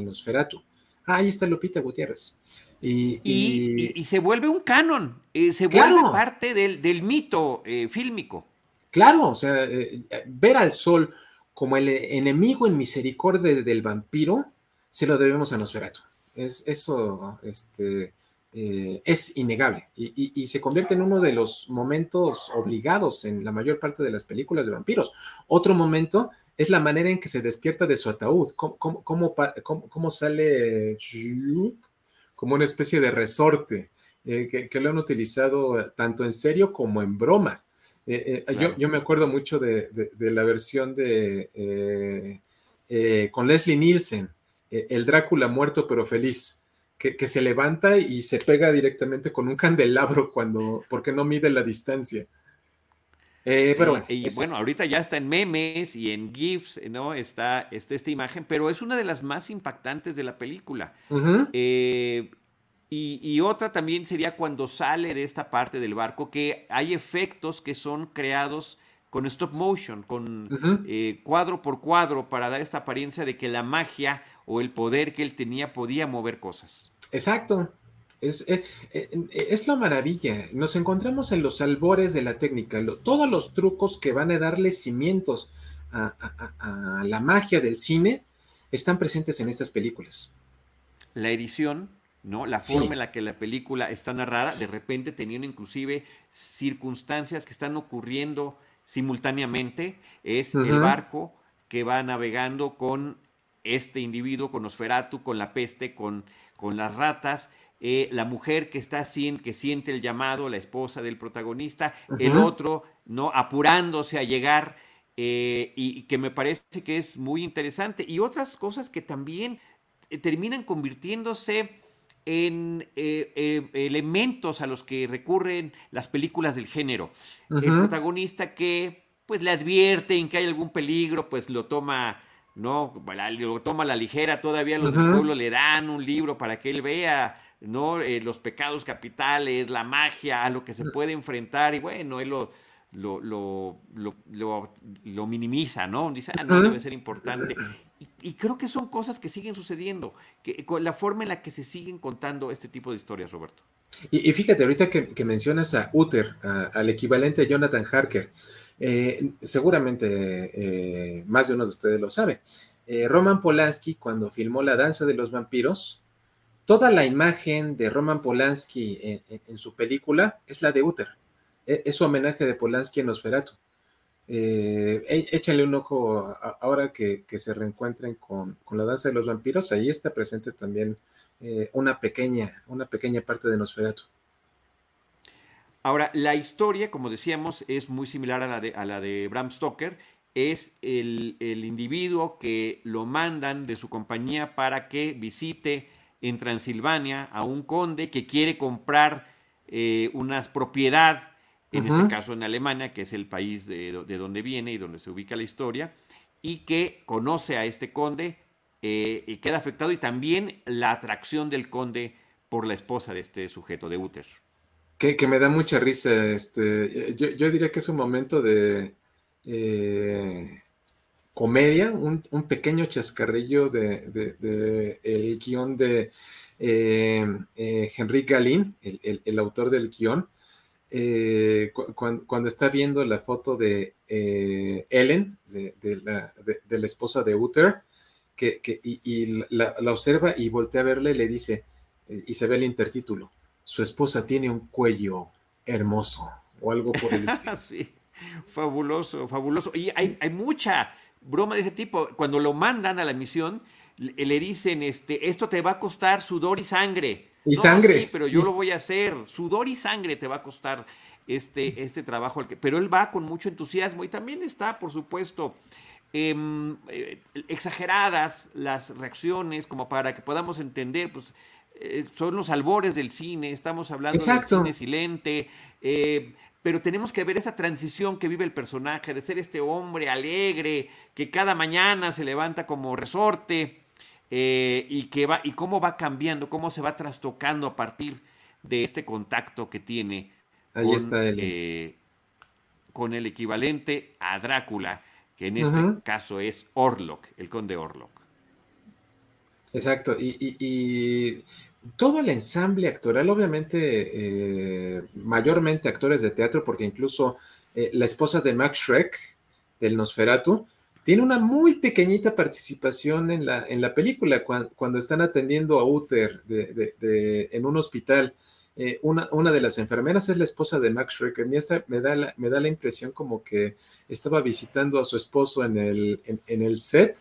B: los Feratu. Ah, ahí está Lupita Gutiérrez.
A: Y, se vuelve un canon, eh, se vuelve parte del, mito eh, fílmico.
B: Claro, o sea, eh, ver al sol como el enemigo en misericordia del vampiro, se lo debemos a Nosferatu. Es eso, este, eh, es innegable y, se convierte en uno de los momentos obligados en la mayor parte de las películas de vampiros. Otro momento es la manera en que se despierta de su ataúd, cómo, sale como una especie de resorte eh, que, lo han utilizado tanto en serio como en broma. Eh, yo, me acuerdo mucho de, de la versión de con Leslie Nielsen, El Drácula muerto pero feliz que, se levanta y se pega directamente con un candelabro cuando, porque no mide la distancia.
A: Eh, pero bueno, y bueno, ahorita ya está en memes y en GIFs, ¿no? Está, está, esta imagen, pero es una de las más impactantes de la película. Eh, y, otra también sería cuando sale de esta parte del barco, que hay efectos que son creados con stop motion, con eh, cuadro por cuadro, para dar esta apariencia de que la magia o el poder que él tenía podía mover cosas.
B: Exacto. Es, eh, eh, es la maravilla. Nos encontramos en los albores de la técnica. todos los trucos que van a darle cimientos a, la magia del cine están presentes en estas películas.
A: La edición, ¿no? La forma en la que la película está narrada, de repente teniendo inclusive circunstancias que están ocurriendo simultáneamente. Es el barco que va navegando con este individuo, con Osferatu, con la peste, con, con las ratas, eh, la mujer que está que siente el llamado, la esposa del protagonista, el otro, ¿no? Apurándose a llegar, eh, y, que me parece que es muy interesante. Y otras cosas que también eh, terminan convirtiéndose en elementos a los que recurren las películas del género. El protagonista que pues le advierten que hay algún peligro, pues lo toma no, lo toma a la ligera, todavía los del pueblo le dan un libro para que él vea, ¿no? Eh, los pecados capitales, la magia, a lo que se puede enfrentar, y bueno, él lo, lo, lo, minimiza, ¿no? Dice, ah, no, debe ser importante. Y, creo que son cosas que siguen sucediendo, que, la forma en la que se siguen contando este tipo de historias, Roberto.
B: Y, fíjate, ahorita que, mencionas a Uther, al equivalente a Jonathan Harker, eh, seguramente eh, más de uno de ustedes lo sabe. Eh, Roman Polanski, cuando filmó La Danza de los Vampiros, toda la imagen de Roman Polanski en, su película es la de Uther. E, es, su homenaje de Polanski en Nosferatu. E, échale un ojo ahora que, se reencuentren con, La Danza de los Vampiros. Ahí está presente también una, pequeña, una pequeña parte de Nosferatu.
A: Ahora, la historia, como decíamos, es muy similar a la de, a la de Bram Stoker. Es el, individuo que lo mandan de su compañía para que visite en Transilvania a un conde que quiere comprar eh, una propiedad, en este caso en Alemania, que es el país de, donde viene y donde se ubica la historia, y que conoce a este conde eh, y queda afectado, y también la atracción del conde por la esposa de este sujeto, de Uther
B: que, me da mucha risa. Este, yo, diría que es un momento de eh, comedia, un, pequeño chascarrillo de, el guion de eh, eh, Henry Galín, el, autor del guion, cuando, está viendo la foto de Ellen, de, la, esposa de Uther, que, y, la, la, observa y voltea a verle le dice, y se ve el intertítulo, su esposa tiene un cuello hermoso o algo por el estilo.
A: sí, fabuloso, fabuloso. Y hay, mucha broma de ese tipo. Cuando lo mandan a la misión, le, dicen, este, esto te va a costar sudor y sangre.
B: Y sangre.
A: Sí, pero yo lo voy a hacer. Sudor y sangre te va a costar este, este trabajo. Pero él va con mucho entusiasmo y también está, por supuesto, em, eh, exageradas las reacciones como para que podamos entender, pues eh, son los albores del cine, estamos hablando de cine silente, eh, pero tenemos que ver esa transición que vive el personaje, de ser este hombre alegre, que cada mañana se levanta como resorte, eh, y, que va, y cómo va cambiando, cómo se va trastocando a partir de este contacto que tiene
B: Ahí con, está él.
A: con el equivalente a Drácula, que en este caso es Orlok, el conde Orlok.
B: Exacto, y, todo el ensamble actoral, obviamente, eh, mayormente actores de teatro, porque incluso eh, la esposa de Max Schreck, del Nosferatu, tiene una muy pequeñita participación en la, en la película, cuando, están atendiendo a Uther en un hospital. Eh, una, una, de las enfermeras es la esposa de Max Schreck. A mí esta me, da la, me da la impresión como que estaba visitando a su esposo en el, en el set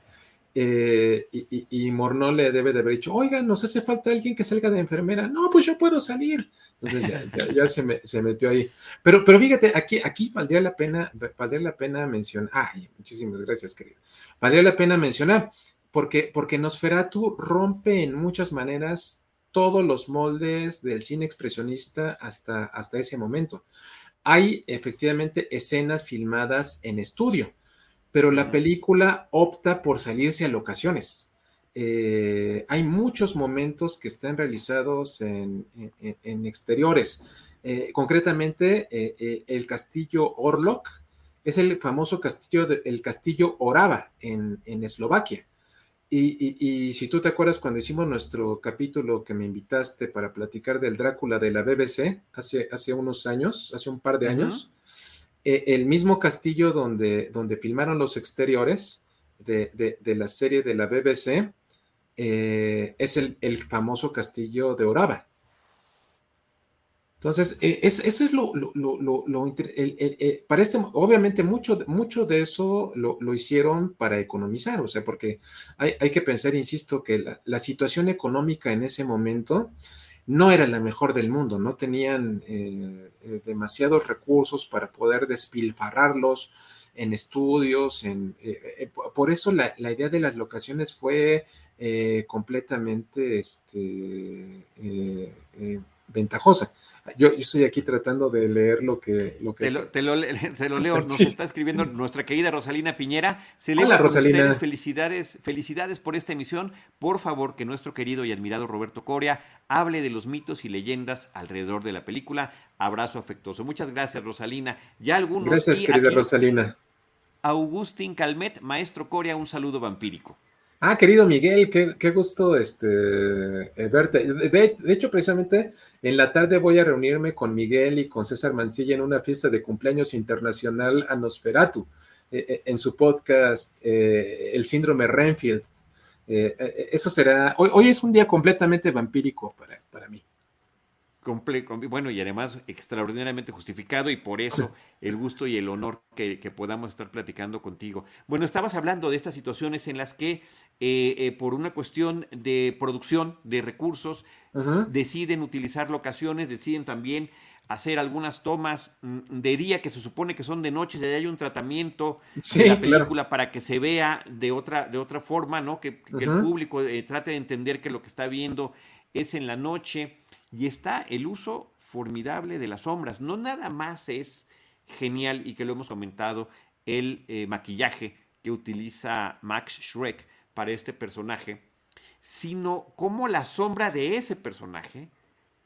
B: eh, y, Morno le debe de haber dicho, oiga, nos hace falta alguien que salga de enfermera. No, pues yo puedo salir. Entonces ya, se, metió ahí. Pero, pero fíjate, aquí, aquí valdría la pena, valdría la pena mencionar. Ay, muchísimas gracias, querido. Valdría la pena mencionar, porque, porque Nosferatu rompe en muchas maneras todos los moldes del cine expresionista hasta, hasta ese momento. Hay efectivamente escenas filmadas en estudio, pero la película opta por salirse a locaciones. Eh, hay muchos momentos que están realizados en, exteriores. Eh, concretamente, eh, el castillo Orlok es el famoso castillo, el castillo Orava en, Eslovaquia. Y, si tú te acuerdas cuando hicimos nuestro capítulo que me invitaste para platicar del Drácula de la BBC hace, hace unos años, hace un par de años, el mismo castillo donde, donde filmaron los exteriores de, de la serie de la BBC, eh, es el, famoso castillo de Orava. Entonces, eh, eso es lo, para este, obviamente mucho, mucho de eso lo, hicieron para economizar, o sea, porque hay, que pensar, insisto, que la, situación económica en ese momento no era la mejor del mundo, no tenían eh, demasiados recursos para poder despilfarrarlos en estudios, en, por eso la, la, idea de las locaciones fue eh, completamente este, eh, eh, ventajosa. Yo, estoy aquí tratando de leer lo que... Lo que...
A: Te, lo, leo, nos está escribiendo nuestra querida Rosalina Piñera. Celebra Rosalina. felicidades, felicidades por esta emisión. Por favor, que nuestro querido y admirado Roberto Coria hable de los mitos y leyendas alrededor de la película. Abrazo afectuoso. Muchas gracias, Rosalina. Ya algunos...
B: Gracias, querida Rosalina.
A: Augustín Calmet, maestro Coria, un saludo vampírico.
B: Ah, querido Miguel, qué, gusto este, eh, verte. De, hecho, precisamente en la tarde voy a reunirme con Miguel y con César Mancilla en una fiesta de cumpleaños internacional a Nosferatu, eh, eh, en su podcast El síndrome Renfield. eso será, hoy, hoy, es un día completamente vampírico para, para mí
A: bueno, y además extraordinariamente justificado y por eso el gusto y el honor que, podamos estar platicando contigo. Bueno, estabas hablando de estas situaciones en las que eh, eh, por una cuestión de producción de recursos deciden utilizar locaciones, deciden también hacer algunas tomas mm, de día que se supone que son de noche, y hay un tratamiento de la película para que se vea de otra, de otra forma, ¿no? Que, el público eh, trate de entender que lo que está viendo es en la noche y está el uso formidable de las sombras. No nada más es genial y que lo hemos comentado el eh, maquillaje que utiliza Max Schreck para este personaje, sino cómo la sombra de ese personaje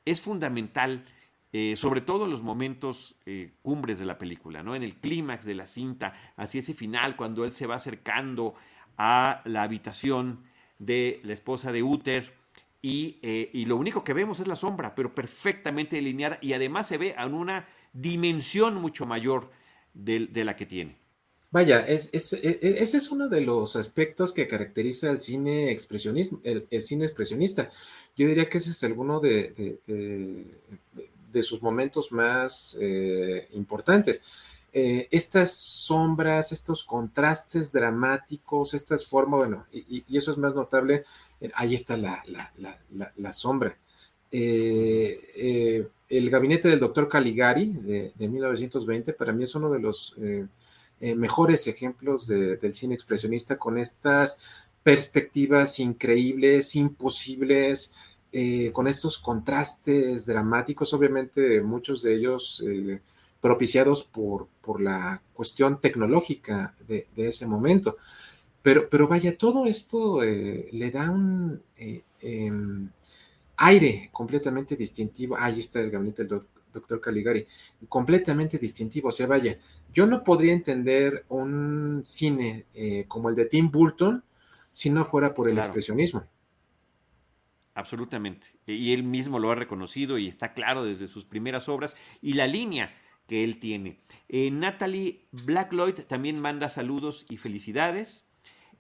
A: es fundamental, eh, sobre todo en los momentos eh, cumbres de la película, ¿no? En el clímax de la cinta, hacia ese final, cuando él se va acercando a la habitación de la esposa de Uther eh, y, lo único que vemos es la sombra, pero perfectamente delineada y además se ve en una dimensión mucho mayor de, la que tiene.
B: Vaya, es, e, e, ese es uno de los aspectos que caracteriza al cine expresionismo, el, cine expresionista. Yo diría que ese es alguno de, de, sus momentos más eh, importantes. Eh, estas sombras, estos contrastes dramáticos, estas formas, bueno, y, eso es más notable ahí está la, sombra. Eh, eh, el gabinete del doctor Caligari de, 1920 para mí es uno de los eh, mejores ejemplos del cine expresionista con estas perspectivas increíbles, imposibles, con estos contrastes dramáticos, obviamente muchos de ellos propiciados por, por, la cuestión tecnológica de ese momento. Pero, pero vaya, todo esto eh, le da un eh, em, aire completamente distintivo. Ahí está el gabinete del doctor Caligari, completamente distintivo. O sea, vaya, yo no podría entender un cine eh, como el de Tim Burton si no fuera por el expresionismo.
A: Absolutamente. Y él mismo lo ha reconocido y está claro desde sus primeras obras y la línea que él tiene. Natalie Blackloyd también manda saludos y felicidades.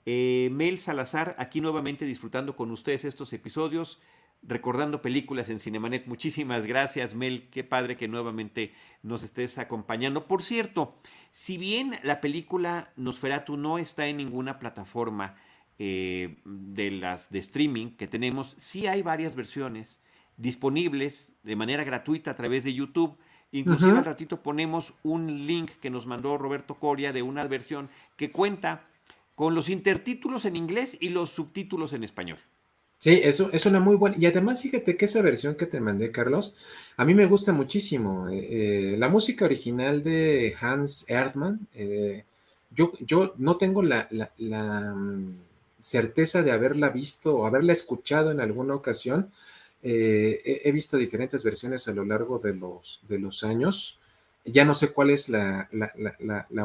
A: Eh, Mel Salazar, aquí nuevamente disfrutando con ustedes estos episodios, recordando películas en Cinemanet. Muchísimas gracias, Mel. Qué padre que nuevamente nos estés acompañando. Por cierto, si bien la película Nosferatu no está en ninguna plataforma eh, de las de streaming que tenemos, sí hay varias versiones disponibles de manera gratuita a través de YouTube. Inclusive al ratito ponemos un link que nos mandó Roberto Coria de una versión que cuenta con los intertítulos en inglés y los subtítulos en español.
B: Sí, eso es una muy buena. Y además, fíjate que esa versión que te mandé, Carlos, a mí me gusta muchísimo. Eh, eh, la música original de Hans Erdmann, eh, yo, yo no tengo la, mm, certeza de haberla visto o haberla escuchado en alguna ocasión. he, visto diferentes versiones a lo largo de los, de los años ya no sé cuál es la,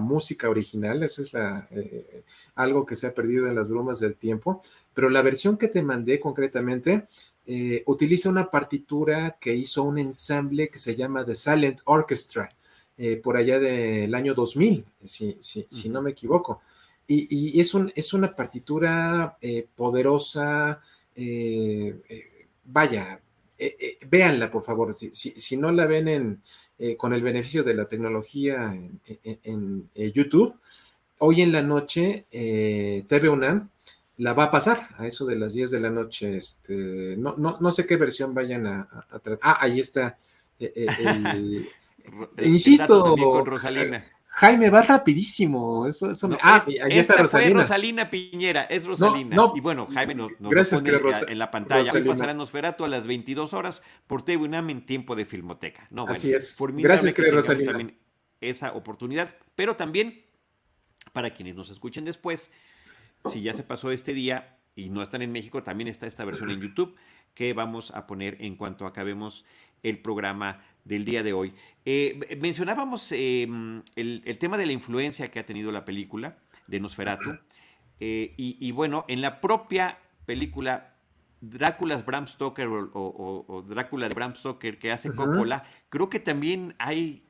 B: música original, eso es la, eh, algo que se ha perdido en las brumas del tiempo, pero la versión que te mandé concretamente eh, utiliza una partitura que hizo un ensamble que se llama The Silent Orchestra, eh, por allá del año 2000, si, si, no me equivoco. Y, es, un, es, una partitura poderosa, vaya, véanla por favor, si, si no la ven en eh, con el beneficio de la tecnología en, eh, YouTube, hoy en la noche eh, TV UNAM la va a pasar a eso de las 10 de la noche. Este, no, no, no sé qué versión vayan a, tratar. Ah, ahí está. insisto, con Rosalina. Jaime, va rapidísimo. Eso, eso
A: ah, ahí está Rosalina. Rosalina Piñera, es Rosalina. y bueno, Jaime nos, nos Gracias, pone en la pantalla. Hoy pasará Nosferatu a las 22 horas por TV UNAM en tiempo de Filmoteca. No,
B: Así es.
A: Por
B: Gracias, que Rosalina.
A: También esa oportunidad, pero también para quienes nos escuchen después, si ya se pasó este día y no están en México, también está esta versión en YouTube que vamos a poner en cuanto acabemos el programa del día de hoy. Eh, mencionábamos em, el, tema de la influencia que ha tenido la película de Nosferatu. Eh, y, bueno, en la propia película Drácula's Bram Stoker o, Drácula de Bram Stoker que hace Coppola, creo que también hay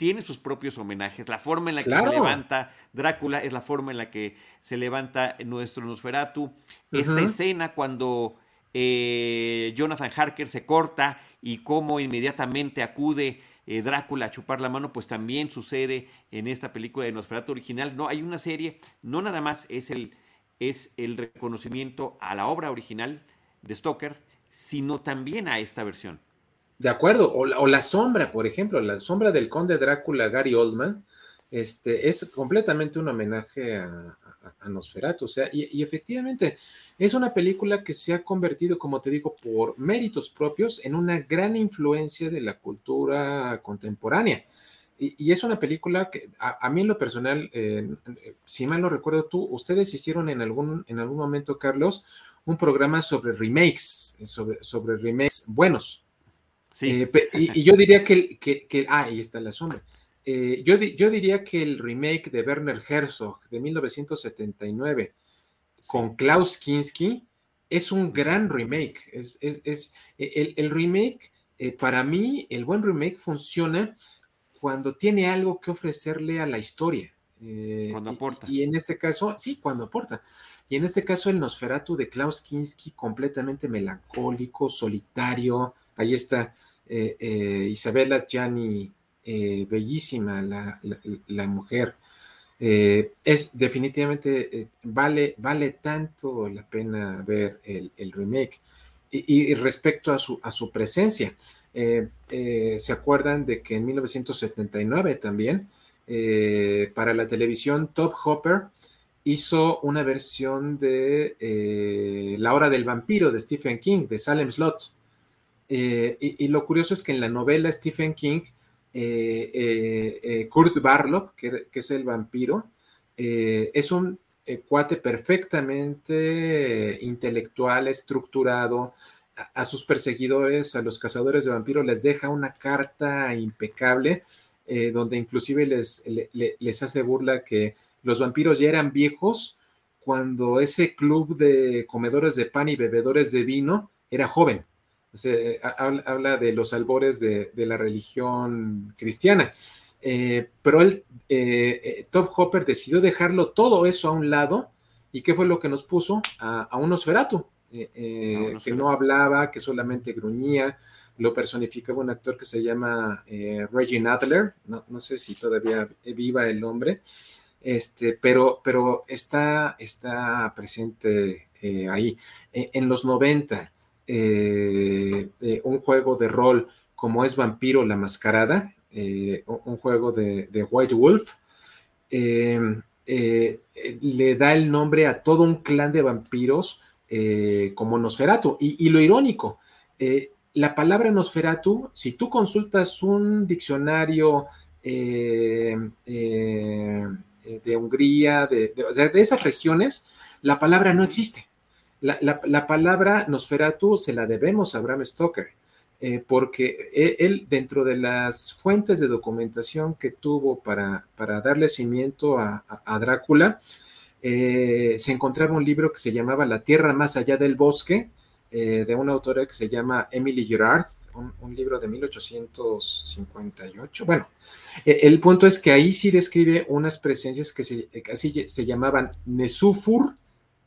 A: tiene sus propios homenajes. La forma en la que se levanta Drácula es la forma en la que se levanta nuestro Nosferatu. Esta escena cuando eh, Jonathan Harker se corta y cómo inmediatamente acude eh, Drácula a chupar la mano, pues también sucede en esta película de Nosferatu original. No, hay una serie, no nada más es el, es el reconocimiento a la obra original de Stoker, sino también a esta versión.
B: De acuerdo, o la, sombra, por ejemplo, la sombra del conde Drácula Gary Oldman, este, es completamente un homenaje a, a, Nosferatu. O sea, y, efectivamente es una película que se ha convertido, como te digo, por méritos propios en una gran influencia de la cultura contemporánea. Y, es una película que a, mí en lo personal, eh, si mal no recuerdo tú, ustedes hicieron en algún, en algún momento, Carlos, un programa sobre remakes, sobre, sobre remakes buenos. Sí. Eh, y, yo diría que, que, que, ah, ahí está la sombra. Eh, yo, diría que el remake de Werner Herzog de 1979 con Klaus Kinski es un gran remake. Es, e, el, remake, eh, para mí, el buen remake funciona cuando tiene algo que ofrecerle a la historia.
A: Eh, cuando aporta.
B: Y, en este caso, sí, cuando aporta. Y en este caso, el Nosferatu de Klaus Kinski, completamente melancólico, solitario. Ahí está Isabella Gianni eh, bellísima la, mujer. Eh, es definitivamente, eh, vale, vale tanto la pena ver el, remake. Y, respecto a su, a su presencia, ¿se acuerdan de que en 1979 también, para la televisión, Top Hopper hizo una versión de La hora del vampiro de Stephen King, de Salem Slot? y, lo curioso es que en la novela Stephen King Kurt Barlow, que, es el vampiro, es un cuate perfectamente intelectual, estructurado. A, sus perseguidores, a los cazadores de vampiros, les deja una carta impecable, donde inclusive les hace burla que los vampiros ya eran viejos cuando ese club de comedores de pan y bebedores de vino era joven habla, de los albores de, la religión cristiana. Eh, pero él, eh, eh, Top Hopper decidió dejarlo todo eso a un lado. ¿Y qué fue lo que nos puso? A, un Osferatu, que no hablaba, que solamente gruñía. Lo personificaba un actor que se llama Reggie Adler. No, sé si todavía viva el nombre. Este, pero, pero está, está presente ahí. en los 90, eh, eh, un juego de rol como es Vampiro la Mascarada, eh, un juego de, White Wolf, le da el nombre a todo un clan de vampiros como Nosferatu. Y, lo irónico, la palabra Nosferatu, si tú consultas un diccionario de Hungría, de, esas regiones, la palabra no existe. La, palabra Nosferatu se la debemos a Bram Stoker, eh, porque e, él, dentro de las fuentes de documentación que tuvo para, para darle cimiento a, Drácula, eh, se encontraba un libro que se llamaba La Tierra más allá del bosque, eh, de una autora que se llama Emily Girard, un, libro de 1858. Bueno, e, el punto es que ahí sí describe unas presencias que se, así se llamaban Nesufur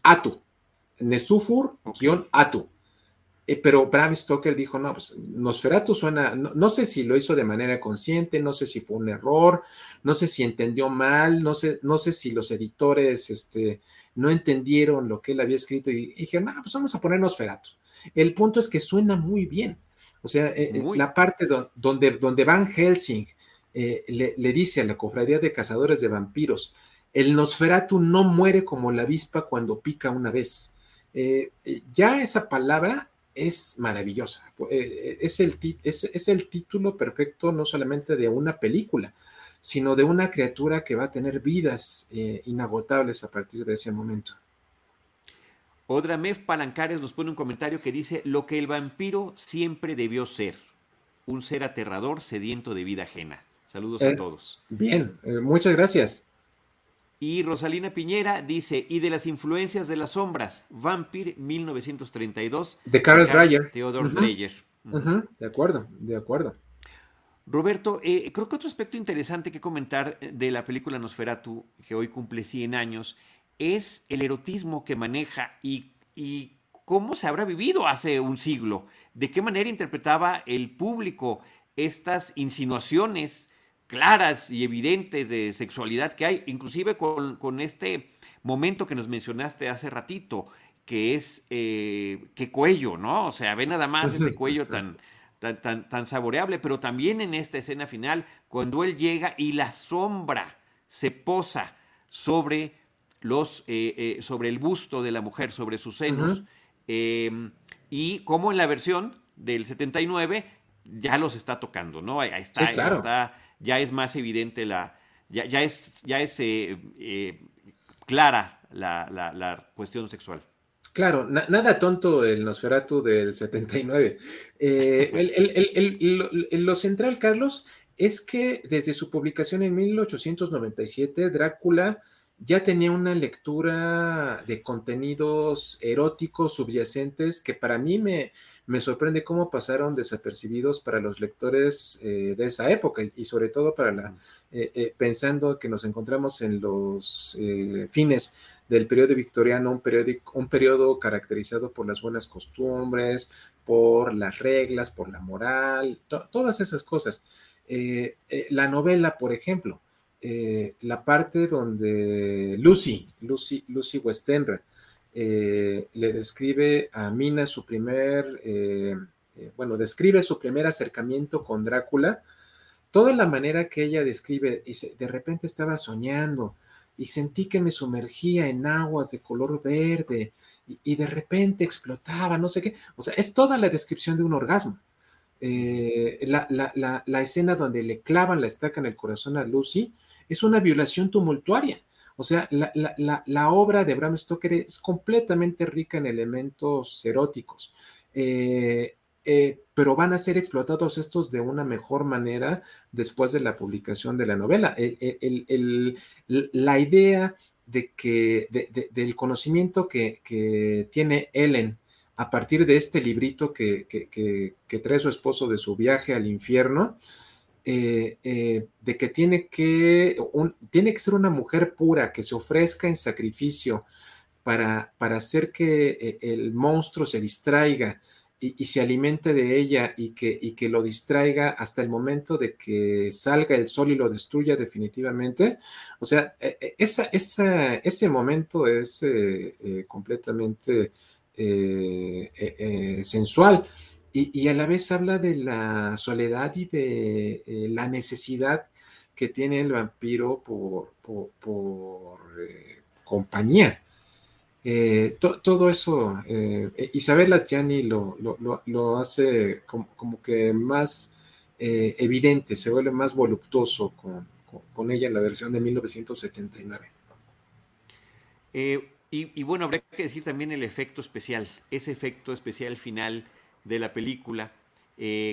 B: Atu. Nesufur-Atu. Eh, pero Bram Stoker dijo, no, pues Nosferatu suena, no, sé si lo hizo de manera consciente, no sé si fue un error, no sé si entendió mal, no sé, no sé si los editores este, no entendieron lo que él había escrito y, dije, no, pues vamos a poner Nosferatu. El punto es que suena muy bien. O sea, eh, eh, la parte donde, donde Van Helsing le, le, dice a la cofradía de cazadores de vampiros, el Nosferatu no muere como la avispa cuando pica una vez eh, ya esa palabra es maravillosa. Eh, es, el, es, el título perfecto no solamente de una película, sino de una criatura que va a tener vidas eh, inagotables a partir de ese momento.
A: Odramef Palancares nos pone un comentario que dice, lo que el vampiro siempre debió ser, un ser aterrador sediento de vida ajena. Saludos a todos.
B: Bien, muchas gracias.
A: Y Rosalina Piñera dice, y de las influencias de las sombras, Vampir 1932.
B: De Carl Dreyer.
A: Theodore Dreyer.
B: De acuerdo, de acuerdo.
A: Roberto, eh, creo que otro aspecto interesante que comentar de la película Nosferatu, que hoy cumple 100 años, es el erotismo que maneja y, y cómo se habrá vivido hace un siglo, de qué manera interpretaba el público estas insinuaciones claras y evidentes de sexualidad que hay, inclusive con, este momento que nos mencionaste hace ratito, que es eh, que cuello, ¿no? O sea, ve nada más ese cuello tan, tan, tan, saboreable, pero también en esta escena final, cuando él llega y la sombra se posa sobre los, eh, eh, sobre el busto de la mujer, sobre sus senos, em, y como en la versión del 79 ya los está tocando, ¿no? Ahí está, ahí está ya es más evidente la, ya, ya es, ya es eh, eh, clara la, cuestión sexual.
B: Claro, nada tonto el Nosferatu del 79. Eh, lo central, Carlos, es que desde su publicación en 1897, Drácula ya tenía una lectura de contenidos eróticos subyacentes que para mí me, me sorprende cómo pasaron desapercibidos para los lectores eh, de esa época y sobre todo para la, eh, eh, pensando que nos encontramos en los fines del periodo victoriano, un, un periodo caracterizado por las buenas costumbres, por las reglas, por la moral, todas esas cosas. la novela, por ejemplo, la parte donde Lucy, Lucy, Lucy Westenra, eh, le describe a Mina su primer, eh, eh, bueno, describe su primer acercamiento con Drácula, toda la manera que ella describe, dice, de repente estaba soñando y sentí que me sumergía en aguas de color verde y, de repente explotaba, no sé qué, o sea, es toda la descripción de un orgasmo. la, la escena donde le clavan la estaca en el corazón a Lucy es una violación tumultuaria o sea, la, obra de Bram Stoker es completamente rica en elementos eróticos. Eh, eh, pero van a ser explotados estos de una mejor manera después de la publicación de la novela. la idea de que, del conocimiento que, tiene Ellen a partir de este librito que, que, trae su esposo de su viaje al infierno, eh, eh, de que tiene que, tiene que ser una mujer pura, que se ofrezca en sacrificio para, para hacer que eh, el monstruo se distraiga y, se alimente de ella y que, y que lo distraiga hasta el momento de que salga el sol y lo destruya definitivamente. O sea, esa, ese momento es completamente sensual y, a la vez habla de la soledad y de eh, la necesidad que tiene el vampiro por, eh, compañía. Eh, todo eso, Isabel Adjani lo, lo, hace como, que más evidente, se vuelve más voluptuoso con, con, ella en la versión de 1979.
A: Y, y, bueno, habría que decir también el efecto especial, ese efecto especial final de la película,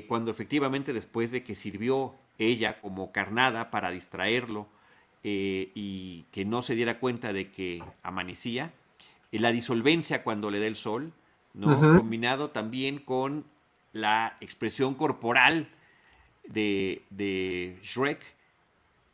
A: cuando efectivamente después de que sirvió ella como carnada para distraerlo y que no se diera cuenta de que amanecía, la disolvencia cuando le da el sol, ¿no? Combinado también con la expresión corporal de, de, Shrek,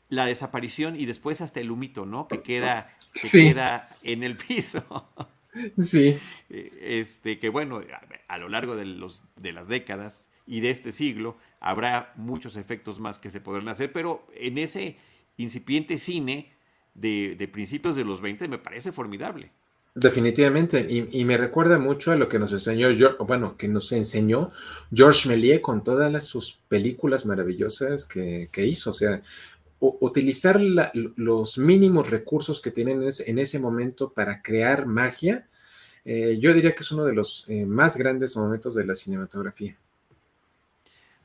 A: la desaparición y después hasta el humito, ¿no? Que queda, que queda en el piso.
B: Sí.
A: Este, que bueno, a, lo largo de, los, de las décadas y de este siglo habrá muchos efectos más que se podrán hacer, pero en ese incipiente cine de, de principios de los 20 me parece formidable.
B: Definitivamente, y, me recuerda mucho a lo que nos enseñó, bueno, que nos enseñó George Méliès con todas sus películas maravillosas que, hizo. O sea, utilizar los mínimos recursos que tienen en ese, momento para crear magia, eh, yo diría que es uno de los eh, más grandes momentos de la cinematografía.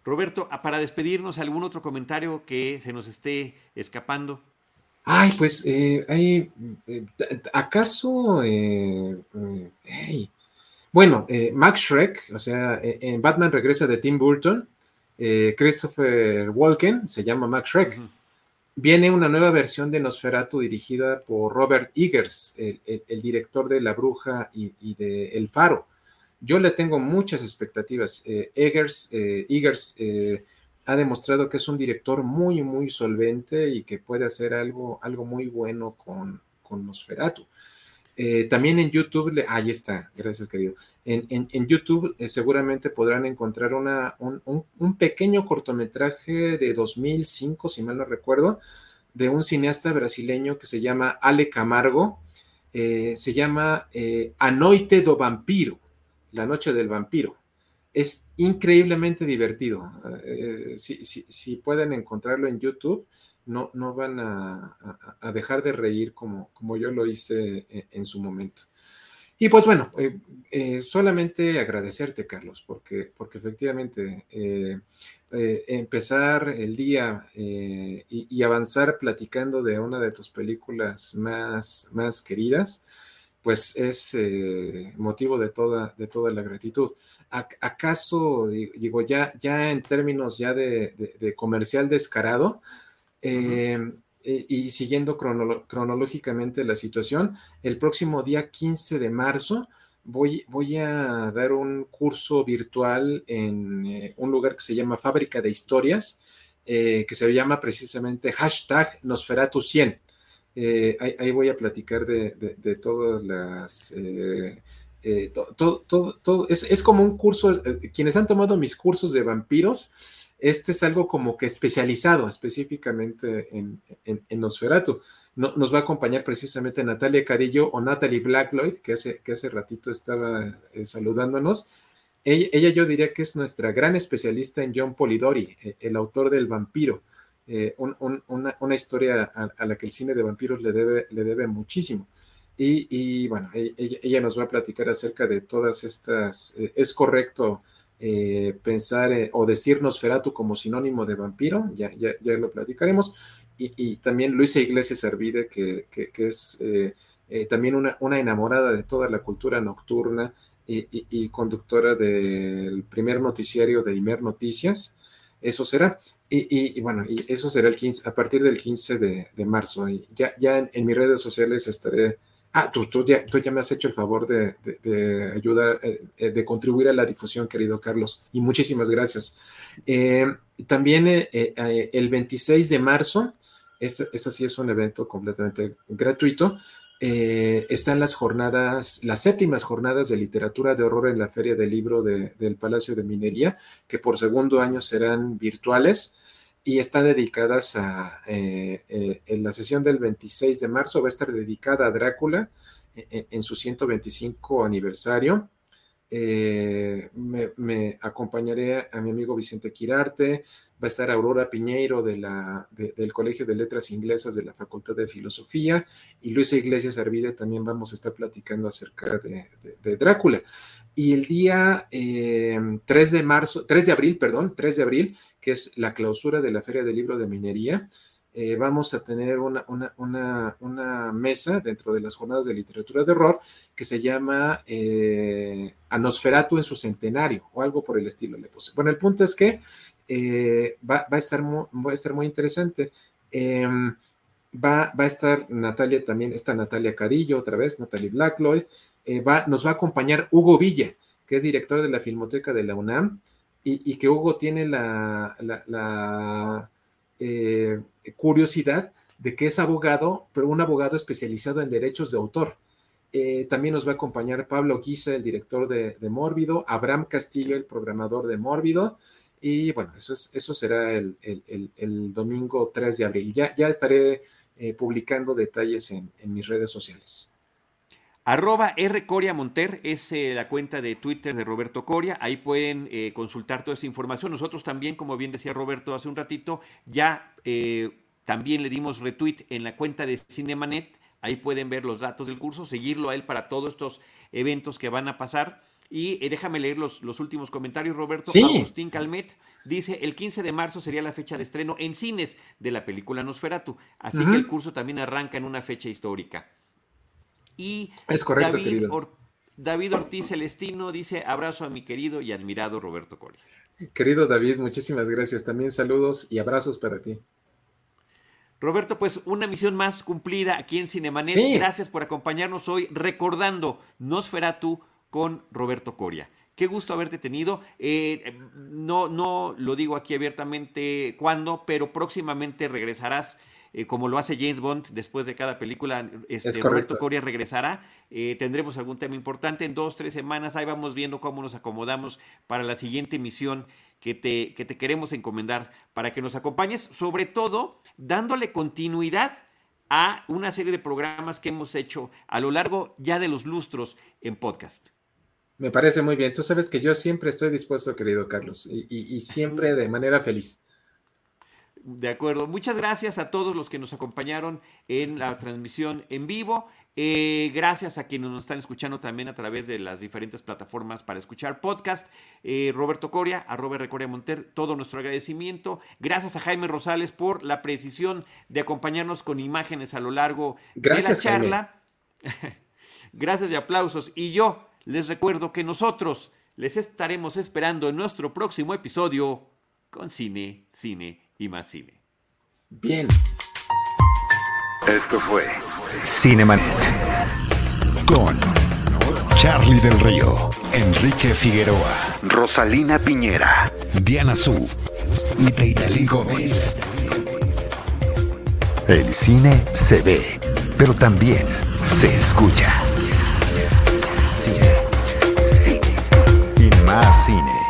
A: Roberto, para despedirnos, ¿algún otro comentario que se nos esté escapando?
B: Ay, pues, eh, hay, ¿acaso? Bueno, Max Shrek, o sea, en Batman regresa de Tim Burton, Christopher Walken se llama Max Shrek. Viene una nueva versión de Nosferatu dirigida por Robert Eggers, el, director de La Bruja y, de El Faro. Yo le tengo muchas expectativas. Eggers, Eggers ha demostrado que es un director muy, muy solvente y que puede hacer algo, algo muy bueno con, con Nosferatu. Eh, también en YouTube, ahí está, gracias querido. En, YouTube eh, seguramente podrán encontrar una, un, pequeño cortometraje de 2005, si mal no recuerdo, de un cineasta brasileño que se llama Ale Camargo. Eh, se llama A Noite do Vampiro, La Noche del Vampiro es increíblemente divertido. Eh, si, pueden encontrarlo en YouTube, no, no van a, dejar de reír como, como yo lo hice e, en, su momento. Y pues bueno, eh, eh, solamente agradecerte, Carlos, porque, porque efectivamente empezar el día y, avanzar platicando de una de tus películas más, más queridas, pues es motivo de toda, de toda la gratitud. ¿acaso, digo, ya, ya en términos ya de, comercial descarado, em, y, siguiendo cronológicamente la situación, el próximo día 15 de marzo voy, voy a dar un curso virtual en eh, un lugar que se llama Fábrica de Historias, eh, que se llama precisamente hashtag Nosferatu 100. Eh, ahí, voy a platicar de, de todas las eh, todo, todo, es, como un curso, eh, quienes han tomado mis cursos de vampiros, este es algo como que especializado específicamente en, en, Nosferatu. nos va a acompañar precisamente Natalia Carillo o Natalie Blackloyd, que hace, que hace ratito estaba eh, saludándonos. Ella, yo diría que es nuestra gran especialista en John Polidori, el autor del vampiro. una, historia a, la que el cine de vampiros le debe, le debe muchísimo. Y, bueno, e, ella, nos va a platicar acerca de todas estas. Eh, ¿Es correcto eh, pensar eh, o decirnos Feratu como sinónimo de vampiro? Ya, ya, ya lo platicaremos. Y, también Luisa Iglesias Arvide, que, es también una, una, enamorada de toda la cultura nocturna y, conductora del primer noticiario de Imer Noticias. Eso será. Y, bueno, y eso será el 15, a partir del 15 de, marzo. Y ya, ya en mis redes sociales estaré Ah, tú, tú, ya, me has hecho el favor de, ayudar, eh, eh, de contribuir a la difusión, querido Carlos, y muchísimas gracias. Eh, también el 26 de marzo, este, sí es un evento completamente gratuito, están las jornadas, las séptimas jornadas de literatura de horror en la Feria del Libro del Palacio de Minería, que por segundo año serán virtuales y están dedicadas a, eh, eh, en la sesión del 26 de marzo va a estar dedicada a Drácula eh, en, su 125 aniversario. me, acompañaré a mi amigo Vicente Quirarte, va a estar Aurora Piñeiro de la, del Colegio de Letras Inglesas de la Facultad de Filosofía y Luisa Iglesias Arvide también vamos a estar platicando acerca de, Drácula. Y el día 3 eh, de marzo, 3 de abril, perdón, 3 de abril, que es la clausura de la Feria del Libro de Minería, eh, vamos a tener una, mesa dentro de las jornadas de literatura de horror que se llama eh, Anosferatu en su centenario o algo por el estilo. Le puse. Bueno, el punto es que eh, va, a estar muy, va a estar muy interesante. Va, va, a estar Natalia también, está Natalia Carillo otra vez, Natalia Blackloyd. va, nos va a acompañar Hugo Villa, que es director de la Filmoteca de la UNAM y, que Hugo tiene la, la eh, curiosidad de que es abogado, pero un abogado especializado en derechos de autor. Eh, también nos va a acompañar Pablo Guisa, el director de, Mórbido, Abraham Castillo, el programador de Mórbido, y bueno, eso, es, eso será el, domingo 3 de abril. Ya, ya estaré eh, publicando detalles en, mis redes sociales.
A: Arroba R Coria Monter es eh, la cuenta de Twitter de Roberto Coria. Ahí pueden eh, consultar toda esta información. Nosotros también, como bien decía Roberto hace un ratito, ya también le dimos retweet en la cuenta de Cinemanet. Ahí pueden ver los datos del curso, seguirlo a él para todos estos eventos que van a pasar. Y déjame leer los, los, últimos comentarios, Roberto. Agustín Calmet dice, el 15 de marzo sería la fecha de estreno en cines de la película Nosferatu. Así que el curso también arranca en una fecha histórica. Y
B: es correcto, David,
A: David Ortiz Celestino dice abrazo a mi querido y admirado Roberto Coria.
B: Querido David, muchísimas gracias. También saludos y abrazos para ti.
A: Roberto, pues una misión más cumplida aquí en Cinemanet. Gracias por acompañarnos hoy recordando Nosferatu con Roberto Coria. Qué gusto haberte tenido. Eh, no, no lo digo aquí abiertamente cuándo, pero próximamente regresarás eh, como lo hace James Bond después de cada película. Este, Roberto Coria regresará. Eh, tendremos algún tema importante en dos, tres semanas. Ahí vamos viendo cómo nos acomodamos para la siguiente misión que te, que te queremos encomendar para que nos acompañes, sobre todo dándole continuidad a una serie de programas que hemos hecho a lo largo ya de los lustros en podcast.
B: Me parece muy bien. Tú sabes que yo siempre estoy dispuesto, querido Carlos, y siempre de manera feliz.
A: De acuerdo. Muchas gracias a todos los que nos acompañaron en la transmisión en vivo. Eh, gracias a quienes nos están escuchando también a través de las diferentes plataformas para escuchar podcast. Eh, Roberto Coria, a Robert Coria Monter, todo nuestro agradecimiento. Gracias a Jaime Rosales por la precisión de acompañarnos con imágenes a lo largo de la charla. gracias y aplausos. Y yo les recuerdo que nosotros les estaremos esperando en nuestro próximo episodio con Cine, Cine y más cine.
B: Bien.
C: Esto fue Cinemanet con Charlie del Río, Enrique Figueroa, Rosalina Piñera, Diana Su y Teitali Gómez. El cine se ve, pero también se escucha. Más cine.